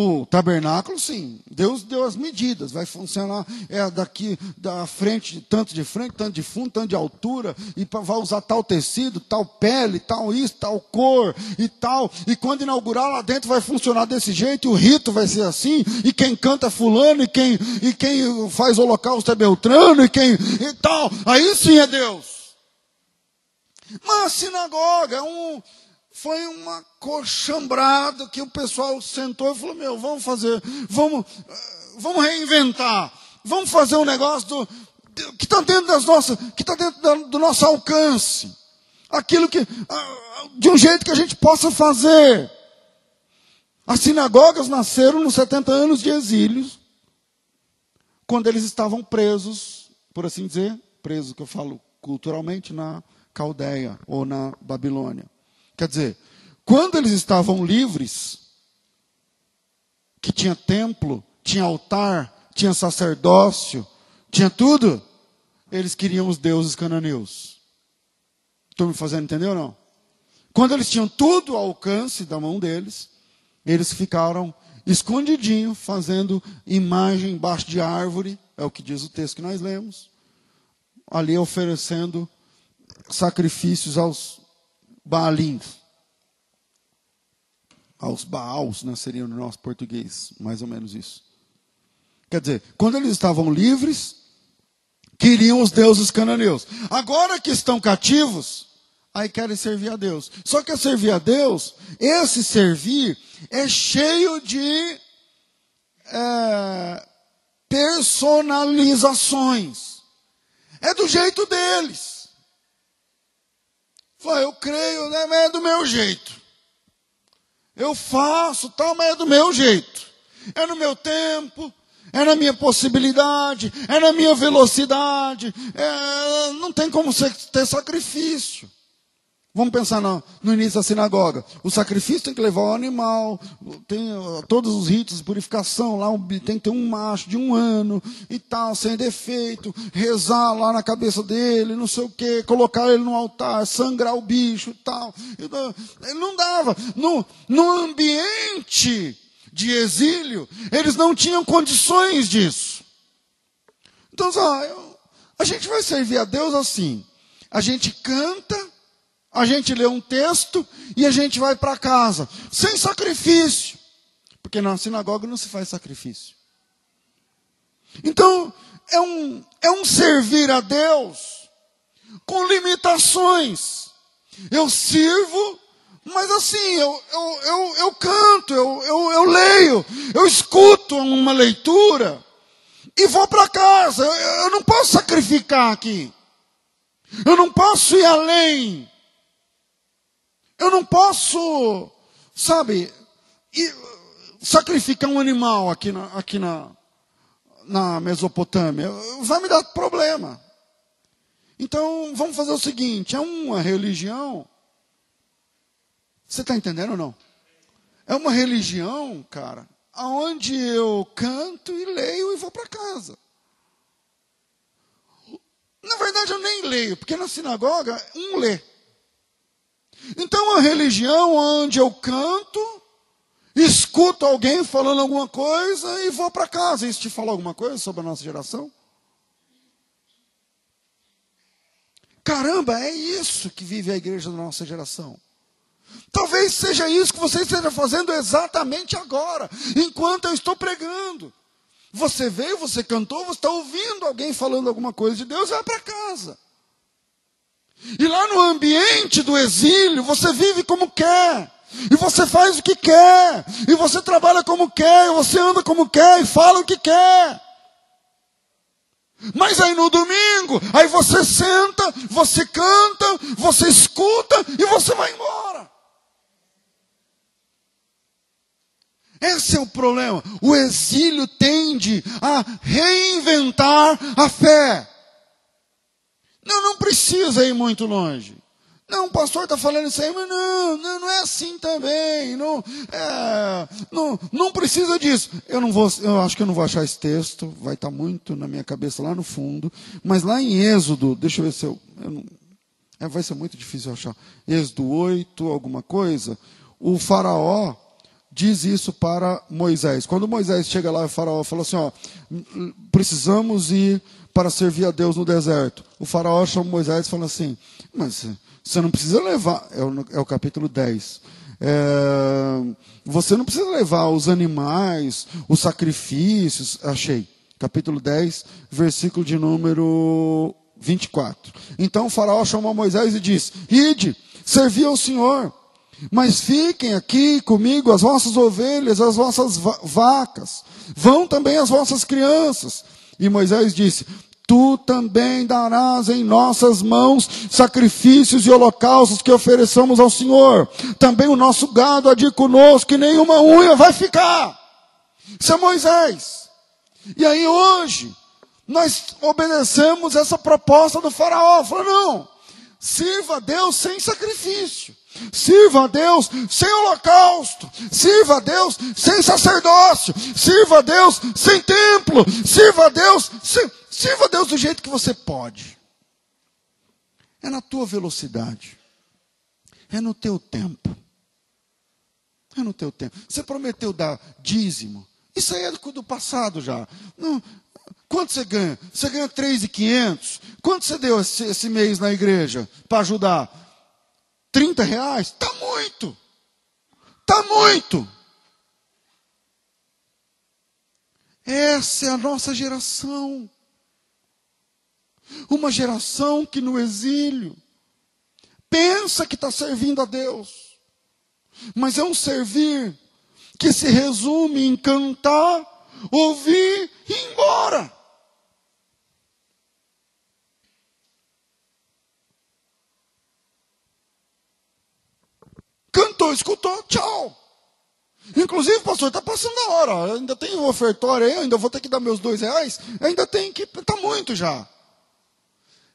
O tabernáculo, sim. Deus deu as medidas. Vai funcionar é daqui da frente, tanto de frente, tanto de fundo, tanto de altura. E vai usar tal tecido, tal pele, tal isso, tal cor e tal. E quando inaugurar lá dentro vai funcionar desse jeito. O rito vai ser assim. E quem canta é fulano. E quem, e quem faz holocausto é Beltrano. E quem e tal. Aí sim é Deus. Mas sinagoga é um foi uma coxambrada que o pessoal sentou e falou: Meu, vamos fazer, vamos, vamos reinventar, vamos fazer um negócio do, que está dentro das nossas, que está dentro do nosso alcance, aquilo que, de um jeito que a gente possa fazer. As sinagogas nasceram nos 70 anos de exílio, quando eles estavam presos, por assim dizer, presos que eu falo culturalmente, na Caldeia ou na Babilônia. Quer dizer, quando eles estavam livres, que tinha templo, tinha altar, tinha sacerdócio, tinha tudo, eles queriam os deuses cananeus. Estou me fazendo entender ou não? Quando eles tinham tudo ao alcance da mão deles, eles ficaram escondidinho, fazendo imagem embaixo de árvore, é o que diz o texto que nós lemos, ali oferecendo sacrifícios aos Baalins. Aos Baals, né, seria no nosso português, mais ou menos isso. Quer dizer, quando eles estavam livres, queriam os deuses cananeus. Agora que estão cativos, aí querem servir a Deus. Só que servir a Deus, esse servir é cheio de é, personalizações. É do jeito deles. Falei, eu creio, né, mas é do meu jeito. Eu faço tal, mas é do meu jeito. É no meu tempo, é na minha possibilidade, é na minha velocidade. É, não tem como ter sacrifício. Vamos pensar no, no, início da sinagoga. O sacrifício tem que levar o animal, tem todos os ritos de purificação, lá tem que ter um macho de um ano e tal, sem defeito, rezar lá na cabeça dele, não sei o que, colocar ele no altar, sangrar o bicho e tal. Ele não dava. No, no ambiente de exílio, eles não tinham condições disso. Então, a gente vai servir a Deus assim. A gente canta a gente lê um texto e a gente vai para casa, sem sacrifício. Porque na sinagoga não se faz sacrifício. Então, é um, é um servir a Deus com limitações. Eu sirvo, mas assim, eu, eu, eu, eu canto, eu, eu, eu leio, eu escuto uma leitura e vou para casa. Eu, eu não posso sacrificar aqui. Eu não posso ir além. Eu não posso, sabe, sacrificar um animal aqui na, aqui na, na Mesopotâmia. Vai me dar problema. Então, vamos fazer o seguinte: é uma religião. Você está entendendo ou não? É uma religião, cara, aonde eu canto e leio e vou para casa. Na verdade, eu nem leio, porque na sinagoga um lê. Então, a religião onde eu canto, escuto alguém falando alguma coisa e vou para casa. Isso te fala alguma coisa sobre a nossa geração? Caramba, é isso que vive a igreja da nossa geração. Talvez seja isso que você esteja fazendo exatamente agora, enquanto eu estou pregando. Você veio, você cantou, você está ouvindo alguém falando alguma coisa de Deus, vai para casa. E lá no ambiente do exílio, você vive como quer. E você faz o que quer. E você trabalha como quer. E você anda como quer. E fala o que quer. Mas aí no domingo, aí você senta, você canta, você escuta e você vai embora. Esse é o problema. O exílio tende a reinventar a fé. Não, não precisa ir muito longe. Não, o pastor está falando isso aí, mas não, não, não é assim também. Não, é, não, não precisa disso. Eu não vou, eu acho que eu não vou achar esse texto, vai estar tá muito na minha cabeça lá no fundo. Mas lá em Êxodo, deixa eu ver se eu. eu não, é, vai ser muito difícil achar. Êxodo 8, alguma coisa. O faraó diz isso para Moisés. Quando Moisés chega lá, o faraó fala assim: ó, precisamos ir para servir a Deus no deserto. O faraó chama Moisés e fala assim: mas você não precisa levar, é o, é o capítulo 10. É, você não precisa levar os animais, os sacrifícios. Achei. Capítulo 10, versículo de número 24. Então o faraó chamou Moisés e disse: Ide, servi ao Senhor. Mas fiquem aqui comigo as vossas ovelhas, as vossas vacas. Vão também as vossas crianças. E Moisés disse: Tu também darás em nossas mãos sacrifícios e holocaustos que ofereçamos ao Senhor. Também o nosso gado há de conosco, que nenhuma unha vai ficar. Isso é Moisés. E aí hoje, nós obedecemos essa proposta do faraó. Falou, não, sirva a Deus sem sacrifício. Sirva a Deus sem holocausto. Sirva a Deus sem sacerdócio. Sirva a Deus sem templo. Sirva a Deus, sem... sirva a Deus do jeito que você pode. É na tua velocidade. É no teu tempo. É no teu tempo. Você prometeu dar dízimo. Isso aí é do passado já. Não, Quanto você ganha? Você ganha 3,500. Quanto você deu esse, esse mês na igreja para ajudar? 30 reais? Está muito. Está muito. Essa é a nossa geração. Uma geração que no exílio pensa que está servindo a Deus, mas é um servir que se resume em cantar, ouvir e ir embora. Cantou, escutou, tchau. Inclusive, pastor, está passando a hora. Ainda tem o ofertório aí, ainda vou ter que dar meus dois reais. Ainda tem que. Está muito já.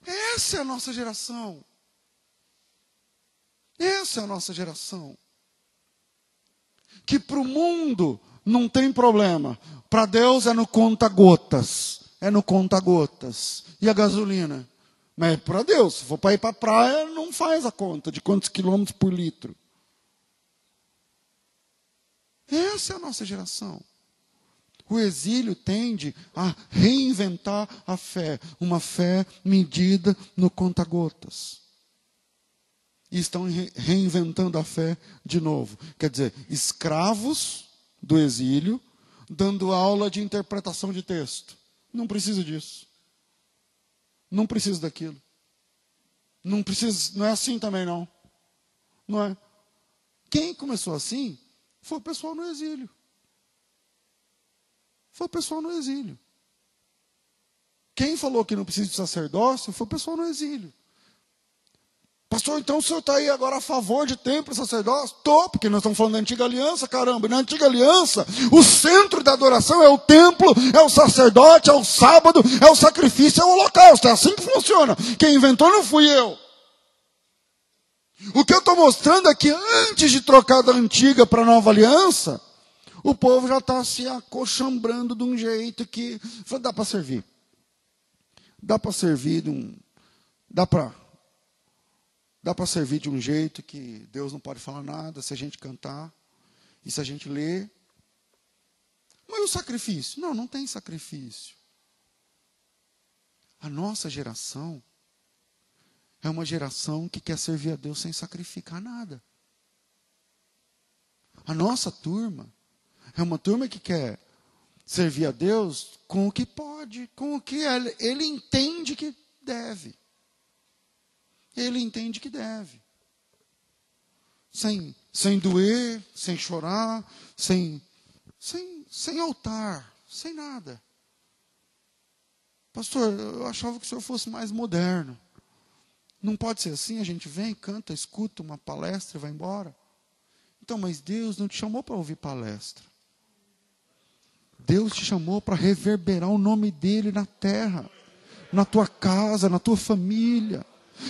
Essa é a nossa geração. Essa é a nossa geração. Que para o mundo não tem problema. Para Deus é no conta-gotas. É no conta-gotas. E a gasolina? Mas é para Deus. Se for para ir para a praia, não faz a conta de quantos quilômetros por litro. Essa é a nossa geração. O exílio tende a reinventar a fé, uma fé medida no conta-gotas. E estão reinventando a fé de novo. Quer dizer, escravos do exílio, dando aula de interpretação de texto. Não precisa disso. Não precisa daquilo. Não precisa, não é assim também não. Não é. Quem começou assim foi o pessoal no exílio. Foi o pessoal no exílio. Quem falou que não precisa de sacerdócio foi o pessoal no exílio. Pastor, então o senhor está aí agora a favor de templo e sacerdócio? Estou, porque nós estamos falando da antiga aliança, caramba. Na antiga aliança, o centro da adoração é o templo, é o sacerdote, é o sábado, é o sacrifício, é o holocausto. É assim que funciona. Quem inventou não fui eu. O que eu estou mostrando é que antes de trocar da antiga para a nova aliança, o povo já está se acochambrando de um jeito que dá para servir. Dá para servir de um. Dá para. Dá para servir de um jeito que Deus não pode falar nada se a gente cantar e se a gente ler. Mas o sacrifício? Não, não tem sacrifício. A nossa geração é uma geração que quer servir a Deus sem sacrificar nada. A nossa turma é uma turma que quer servir a Deus com o que pode, com o que ele, ele entende que deve. Ele entende que deve. Sem, sem doer, sem chorar, sem, sem, sem altar, sem nada. Pastor, eu achava que o senhor fosse mais moderno. Não pode ser assim, a gente vem, canta, escuta uma palestra e vai embora. Então, mas Deus não te chamou para ouvir palestra. Deus te chamou para reverberar o nome dele na terra, na tua casa, na tua família.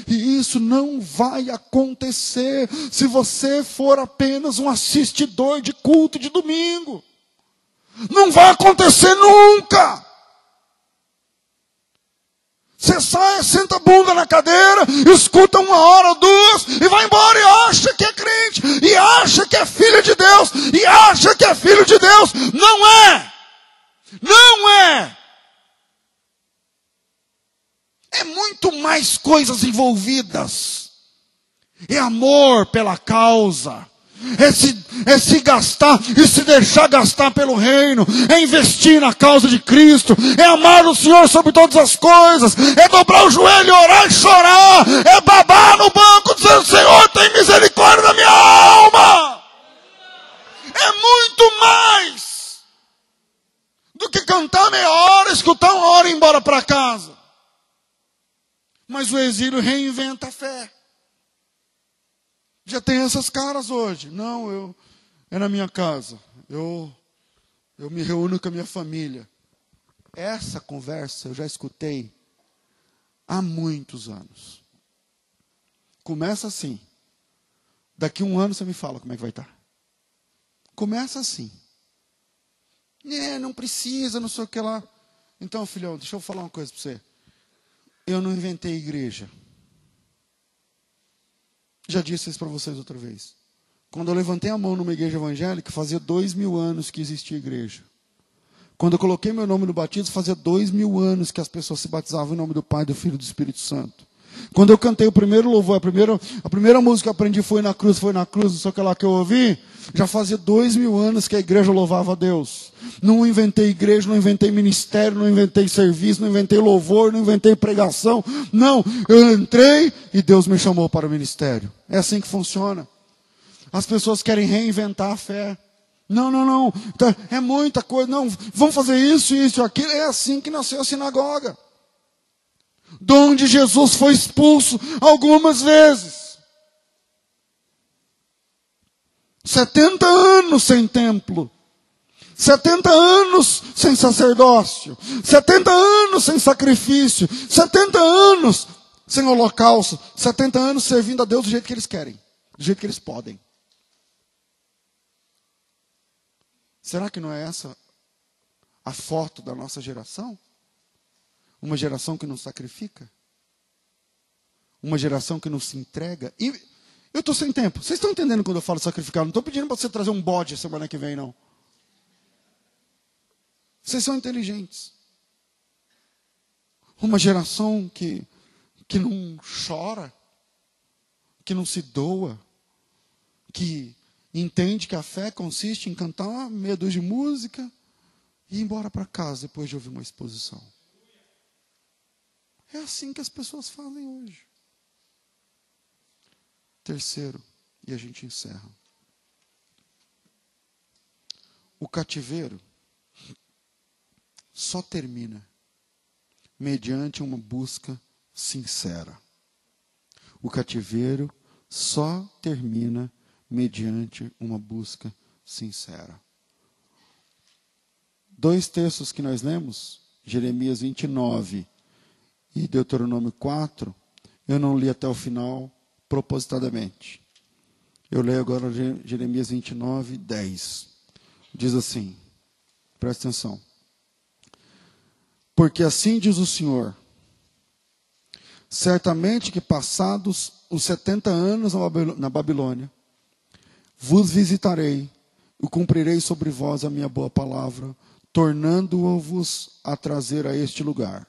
E isso não vai acontecer se você for apenas um assistidor de culto de domingo. Não vai acontecer nunca. Você sai, senta a bunda na cadeira, escuta uma hora, duas, e vai embora e acha que é crente, e acha que é filho de Deus, e acha de Deus. Não é! Não é! É muito mais coisas envolvidas. É amor pela causa é se, é se gastar e se deixar gastar pelo reino, é investir na causa de Cristo, é amar o Senhor sobre todas as coisas, é dobrar o joelho, orar e chorar, é babar no banco dizendo: Senhor, tem misericórdia da minha alma. É muito mais do que cantar meia hora, escutar uma hora e ir embora para casa. Mas o exílio reinventa a fé. Já tem essas caras hoje. Não, eu é na minha casa. Eu eu me reúno com a minha família. Essa conversa eu já escutei há muitos anos. Começa assim. Daqui um ano você me fala como é que vai estar. Começa assim. É, não precisa, não sei o que lá. Então, filhão, deixa eu falar uma coisa para você. Eu não inventei igreja. Já disse isso para vocês outra vez. Quando eu levantei a mão numa igreja evangélica, fazia dois mil anos que existia igreja. Quando eu coloquei meu nome no batismo, fazia dois mil anos que as pessoas se batizavam em nome do Pai, do Filho e do Espírito Santo. Quando eu cantei o primeiro louvor, a primeira, a primeira música que eu aprendi foi na cruz, foi na cruz, não sei o que lá que eu ouvi. Já fazia dois mil anos que a igreja louvava a Deus. Não inventei igreja, não inventei ministério, não inventei serviço, não inventei louvor, não inventei pregação. Não, eu entrei e Deus me chamou para o ministério. É assim que funciona. As pessoas querem reinventar a fé. Não, não, não. Tá, é muita coisa. Não, vamos fazer isso, isso, aquilo. É assim que nasceu a sinagoga de onde Jesus foi expulso algumas vezes. 70 anos sem templo. 70 anos sem sacerdócio, 70 anos sem sacrifício, 70 anos sem holocausto, 70 anos servindo a Deus do jeito que eles querem, do jeito que eles podem. Será que não é essa a foto da nossa geração? Uma geração que não sacrifica? Uma geração que não se entrega? E eu estou sem tempo. Vocês estão entendendo quando eu falo sacrificar? Não estou pedindo para você trazer um bode semana que vem, não. Vocês são inteligentes. Uma geração que, que não chora, que não se doa, que entende que a fé consiste em cantar meia dúzia de música e ir embora para casa depois de ouvir uma exposição. É assim que as pessoas fazem hoje. Terceiro, e a gente encerra. O cativeiro só termina mediante uma busca sincera. O cativeiro só termina mediante uma busca sincera. Dois textos que nós lemos, Jeremias 29 e Deuteronômio 4, eu não li até o final propositadamente. Eu leio agora Jeremias 29, 10. Diz assim: presta atenção. Porque assim diz o Senhor: certamente que passados os 70 anos na Babilônia, vos visitarei e cumprirei sobre vós a minha boa palavra, tornando-vos a trazer a este lugar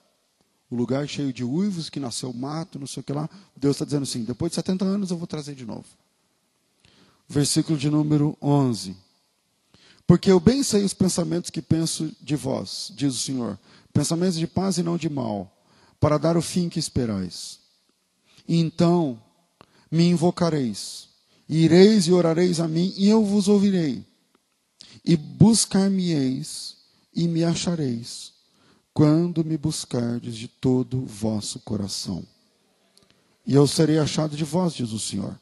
o lugar cheio de uivos, que nasceu mato, não sei o que lá. Deus está dizendo assim: depois de 70 anos eu vou trazer de novo. Versículo de número 11. Porque eu bem sei os pensamentos que penso de vós, diz o Senhor, pensamentos de paz e não de mal, para dar o fim que esperais. Então me invocareis, ireis e orareis a mim, e eu vos ouvirei. E buscar-me-eis, e me achareis quando me buscardes de todo o vosso coração. E eu serei achado de vós, diz o Senhor.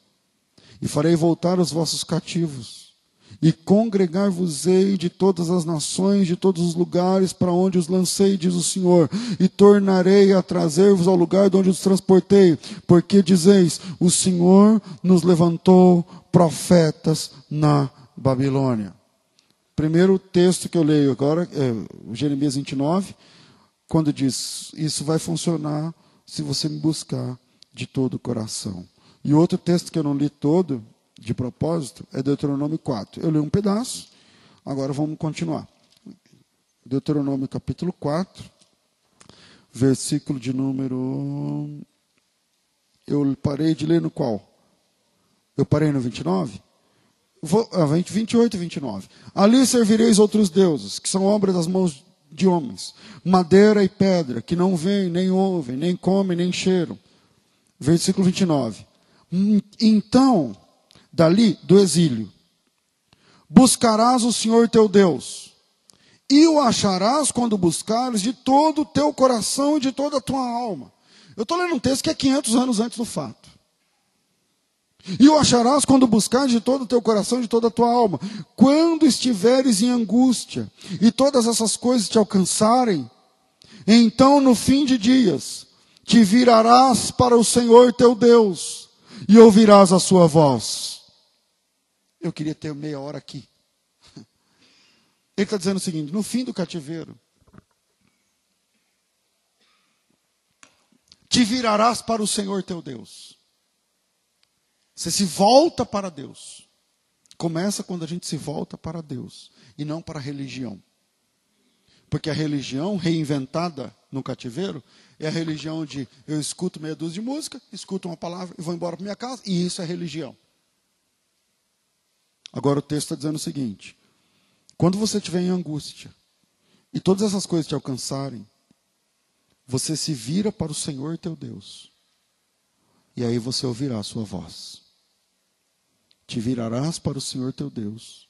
E farei voltar os vossos cativos, e congregar-vos-ei de todas as nações, de todos os lugares para onde os lancei, diz o Senhor, e tornarei a trazer-vos ao lugar de onde os transportei, porque dizeis: o Senhor nos levantou profetas na Babilônia. Primeiro texto que eu leio agora, é Jeremias 29, quando diz: Isso vai funcionar se você me buscar de todo o coração. E outro texto que eu não li todo, de propósito, é Deuteronômio 4. Eu li um pedaço, Agora vamos continuar. Deuteronômio capítulo 4, versículo de número. Eu parei de ler no qual? Eu parei no 29? Vou, 28 e 29. Ali servireis outros deuses, que são obras das mãos de homens, madeira e pedra, que não veem, nem ouvem, nem comem, nem cheiram. Versículo 29. Então, dali, do exílio, buscarás o Senhor teu Deus, e o acharás quando buscares de todo o teu coração e de toda a tua alma. Eu estou lendo um texto que é 500 anos antes do fato. E o acharás quando buscares de todo o teu coração de toda a tua alma. Quando estiveres em angústia e todas essas coisas te alcançarem, então no fim de dias te virarás para o Senhor teu Deus e ouvirás a sua voz. Eu queria ter meia hora aqui. Ele está dizendo o seguinte: no fim do cativeiro, te virarás para o Senhor teu Deus. Você se volta para Deus. Começa quando a gente se volta para Deus e não para a religião. Porque a religião reinventada no cativeiro é a religião de eu escuto meia dúzia de música, escuto uma palavra e vou embora para minha casa, e isso é religião. Agora o texto está dizendo o seguinte: quando você estiver em angústia e todas essas coisas te alcançarem, você se vira para o Senhor teu Deus, e aí você ouvirá a sua voz. Te virarás para o Senhor teu Deus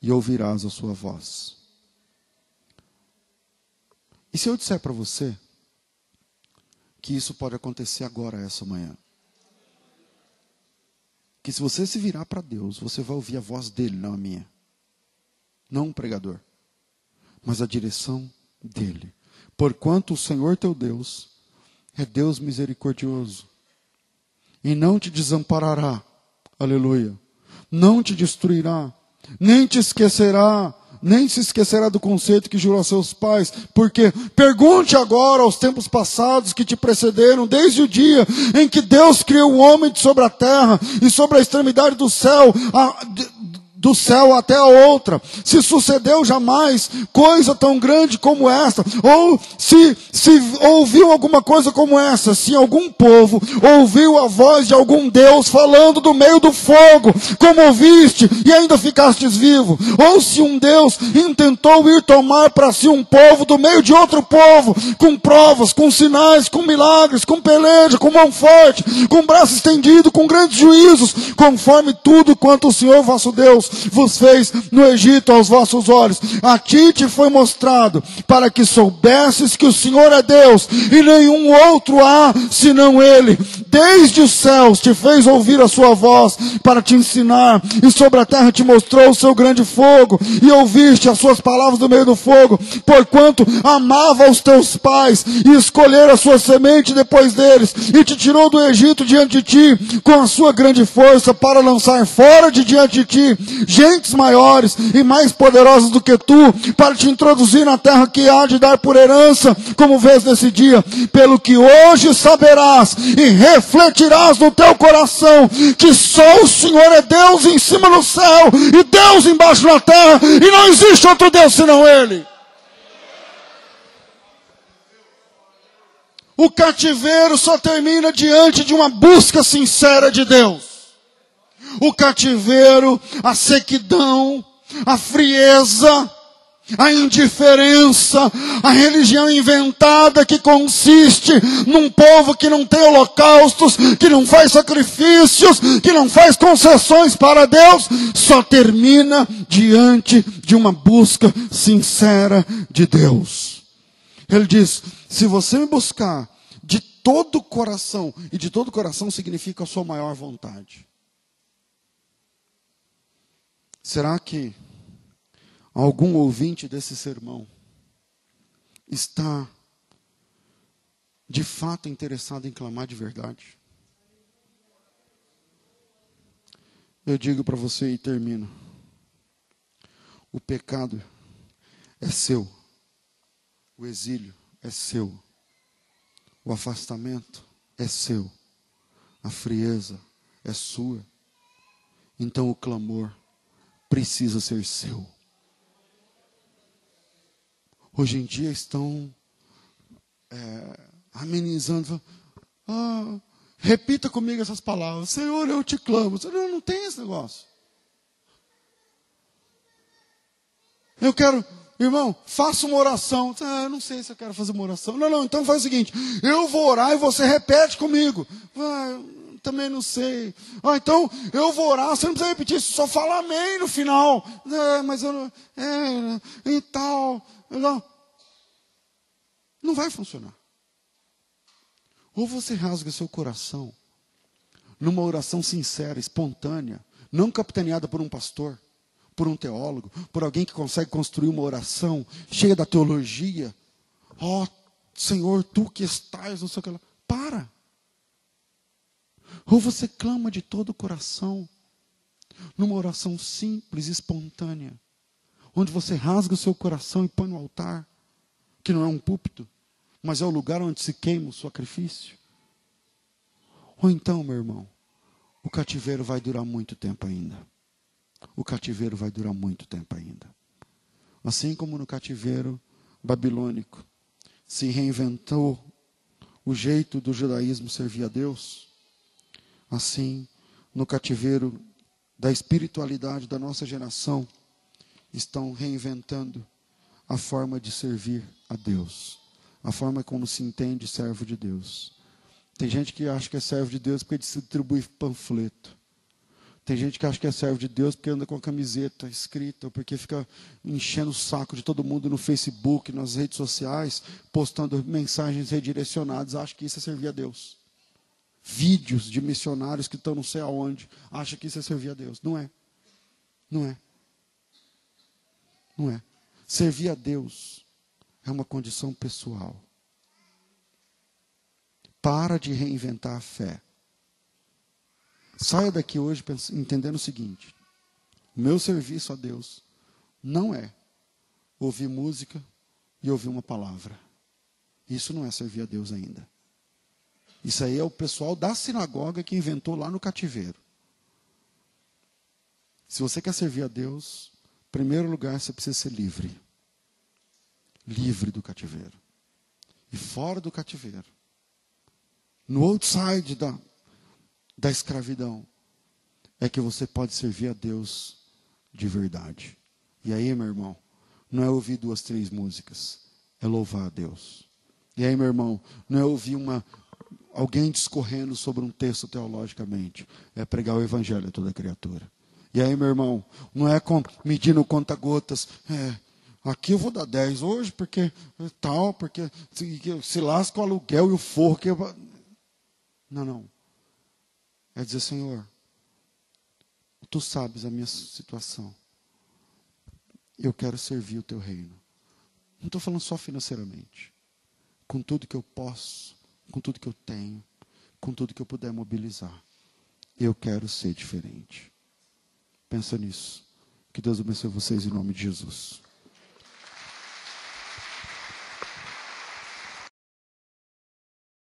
e ouvirás a sua voz. E se eu disser para você que isso pode acontecer agora, essa manhã? Que se você se virar para Deus, você vai ouvir a voz dele, não a minha. Não um pregador, mas a direção dele. Porquanto o Senhor teu Deus é Deus misericordioso e não te desamparará. Aleluia não te destruirá, nem te esquecerá, nem se esquecerá do conceito que jurou a seus pais, porque pergunte agora aos tempos passados que te precederam, desde o dia em que Deus criou o homem sobre a terra e sobre a extremidade do céu, a, do céu até a outra. Se sucedeu jamais coisa tão grande como esta, ou se, se ouviu alguma coisa como essa, se algum povo ouviu a voz de algum Deus falando do meio do fogo, como ouviste e ainda ficastes vivo, ou se um Deus intentou ir tomar para si um povo do meio de outro povo, com provas, com sinais, com milagres, com peleja, com mão forte, com braço estendido, com grandes juízos, conforme tudo quanto o Senhor vosso Deus vos fez no Egito aos vossos olhos. A ti te foi mostrado para que soubesses que o Senhor é Deus e nenhum outro há senão Ele. Desde os céus te fez ouvir a sua voz para te ensinar e sobre a terra te mostrou o seu grande fogo e ouviste as suas palavras no meio do fogo, porquanto amava os teus pais e escolhera a sua semente depois deles e te tirou do Egito diante de ti com a sua grande força para lançar fora de diante de ti gentes maiores e mais poderosas do que tu, para te introduzir na terra que há de dar por herança, como vês nesse dia, pelo que hoje saberás e refletirás no teu coração que só o Senhor é Deus em cima no céu e Deus embaixo na terra, e não existe outro Deus senão Ele. O cativeiro só termina diante de uma busca sincera de Deus o cativeiro, a sequidão, a frieza, a indiferença, a religião inventada que consiste num povo que não tem holocaustos, que não faz sacrifícios, que não faz concessões para Deus, só termina diante de uma busca sincera de Deus. Ele diz: se você me buscar de todo o coração, e de todo o coração significa a sua maior vontade. Será que algum ouvinte desse sermão está de fato interessado em clamar de verdade? Eu digo para você e termino. O pecado é seu. O exílio é seu. O afastamento é seu. A frieza é sua. Então o clamor precisa ser seu. hoje em dia estão é, amenizando. Ah, repita comigo essas palavras. Senhor, eu te clamo. Senhor, não tem esse negócio. Eu quero, irmão, faça uma oração. Ah, eu não sei se eu quero fazer uma oração. Não, não, então faz o seguinte: eu vou orar e você repete comigo. Ah, também não sei. Ah, então eu vou orar, você não precisa repetir, só fala amém no final. É, mas eu não. É, e tal. Não. não vai funcionar. Ou você rasga seu coração numa oração sincera, espontânea, não capitaneada por um pastor, por um teólogo, por alguém que consegue construir uma oração cheia da teologia. Ó, oh, Senhor, tu que estás, não sei o que lá. Para. Ou você clama de todo o coração, numa oração simples, espontânea, onde você rasga o seu coração e põe no altar, que não é um púlpito, mas é o lugar onde se queima o sacrifício. Ou então, meu irmão, o cativeiro vai durar muito tempo ainda. O cativeiro vai durar muito tempo ainda. Assim como no cativeiro babilônico se reinventou o jeito do judaísmo servir a Deus, assim, no cativeiro da espiritualidade da nossa geração, estão reinventando a forma de servir a Deus, a forma como se entende servo de Deus. Tem gente que acha que é servo de Deus porque distribui panfleto. Tem gente que acha que é servo de Deus porque anda com a camiseta escrita, ou porque fica enchendo o saco de todo mundo no Facebook, nas redes sociais, postando mensagens redirecionadas, acha que isso é servir a Deus vídeos de missionários que estão não sei aonde, acha que isso é servir a Deus. Não é. Não é. Não é. Servir a Deus é uma condição pessoal. Para de reinventar a fé. Saia daqui hoje entendendo o seguinte: o meu serviço a Deus não é ouvir música e ouvir uma palavra. Isso não é servir a Deus ainda. Isso aí é o pessoal da sinagoga que inventou lá no cativeiro. Se você quer servir a Deus, em primeiro lugar você precisa ser livre. Livre do cativeiro. E fora do cativeiro. No outside da, da escravidão. É que você pode servir a Deus de verdade. E aí, meu irmão, não é ouvir duas, três músicas. É louvar a Deus. E aí, meu irmão, não é ouvir uma, alguém discorrendo sobre um texto teologicamente. É pregar o evangelho a toda criatura. E aí, meu irmão, não é com, medindo conta-gotas. É, aqui eu vou dar 10 hoje, porque tal, porque se, se lasca o aluguel e o forro. Que eu... Não, não. É dizer, Senhor, tu sabes a minha situação. Eu quero servir o teu reino. Não estou falando só financeiramente. Com tudo que eu posso, com tudo que eu tenho, com tudo que eu puder mobilizar. Eu quero ser diferente. Pensa nisso. Que Deus abençoe vocês em nome de Jesus.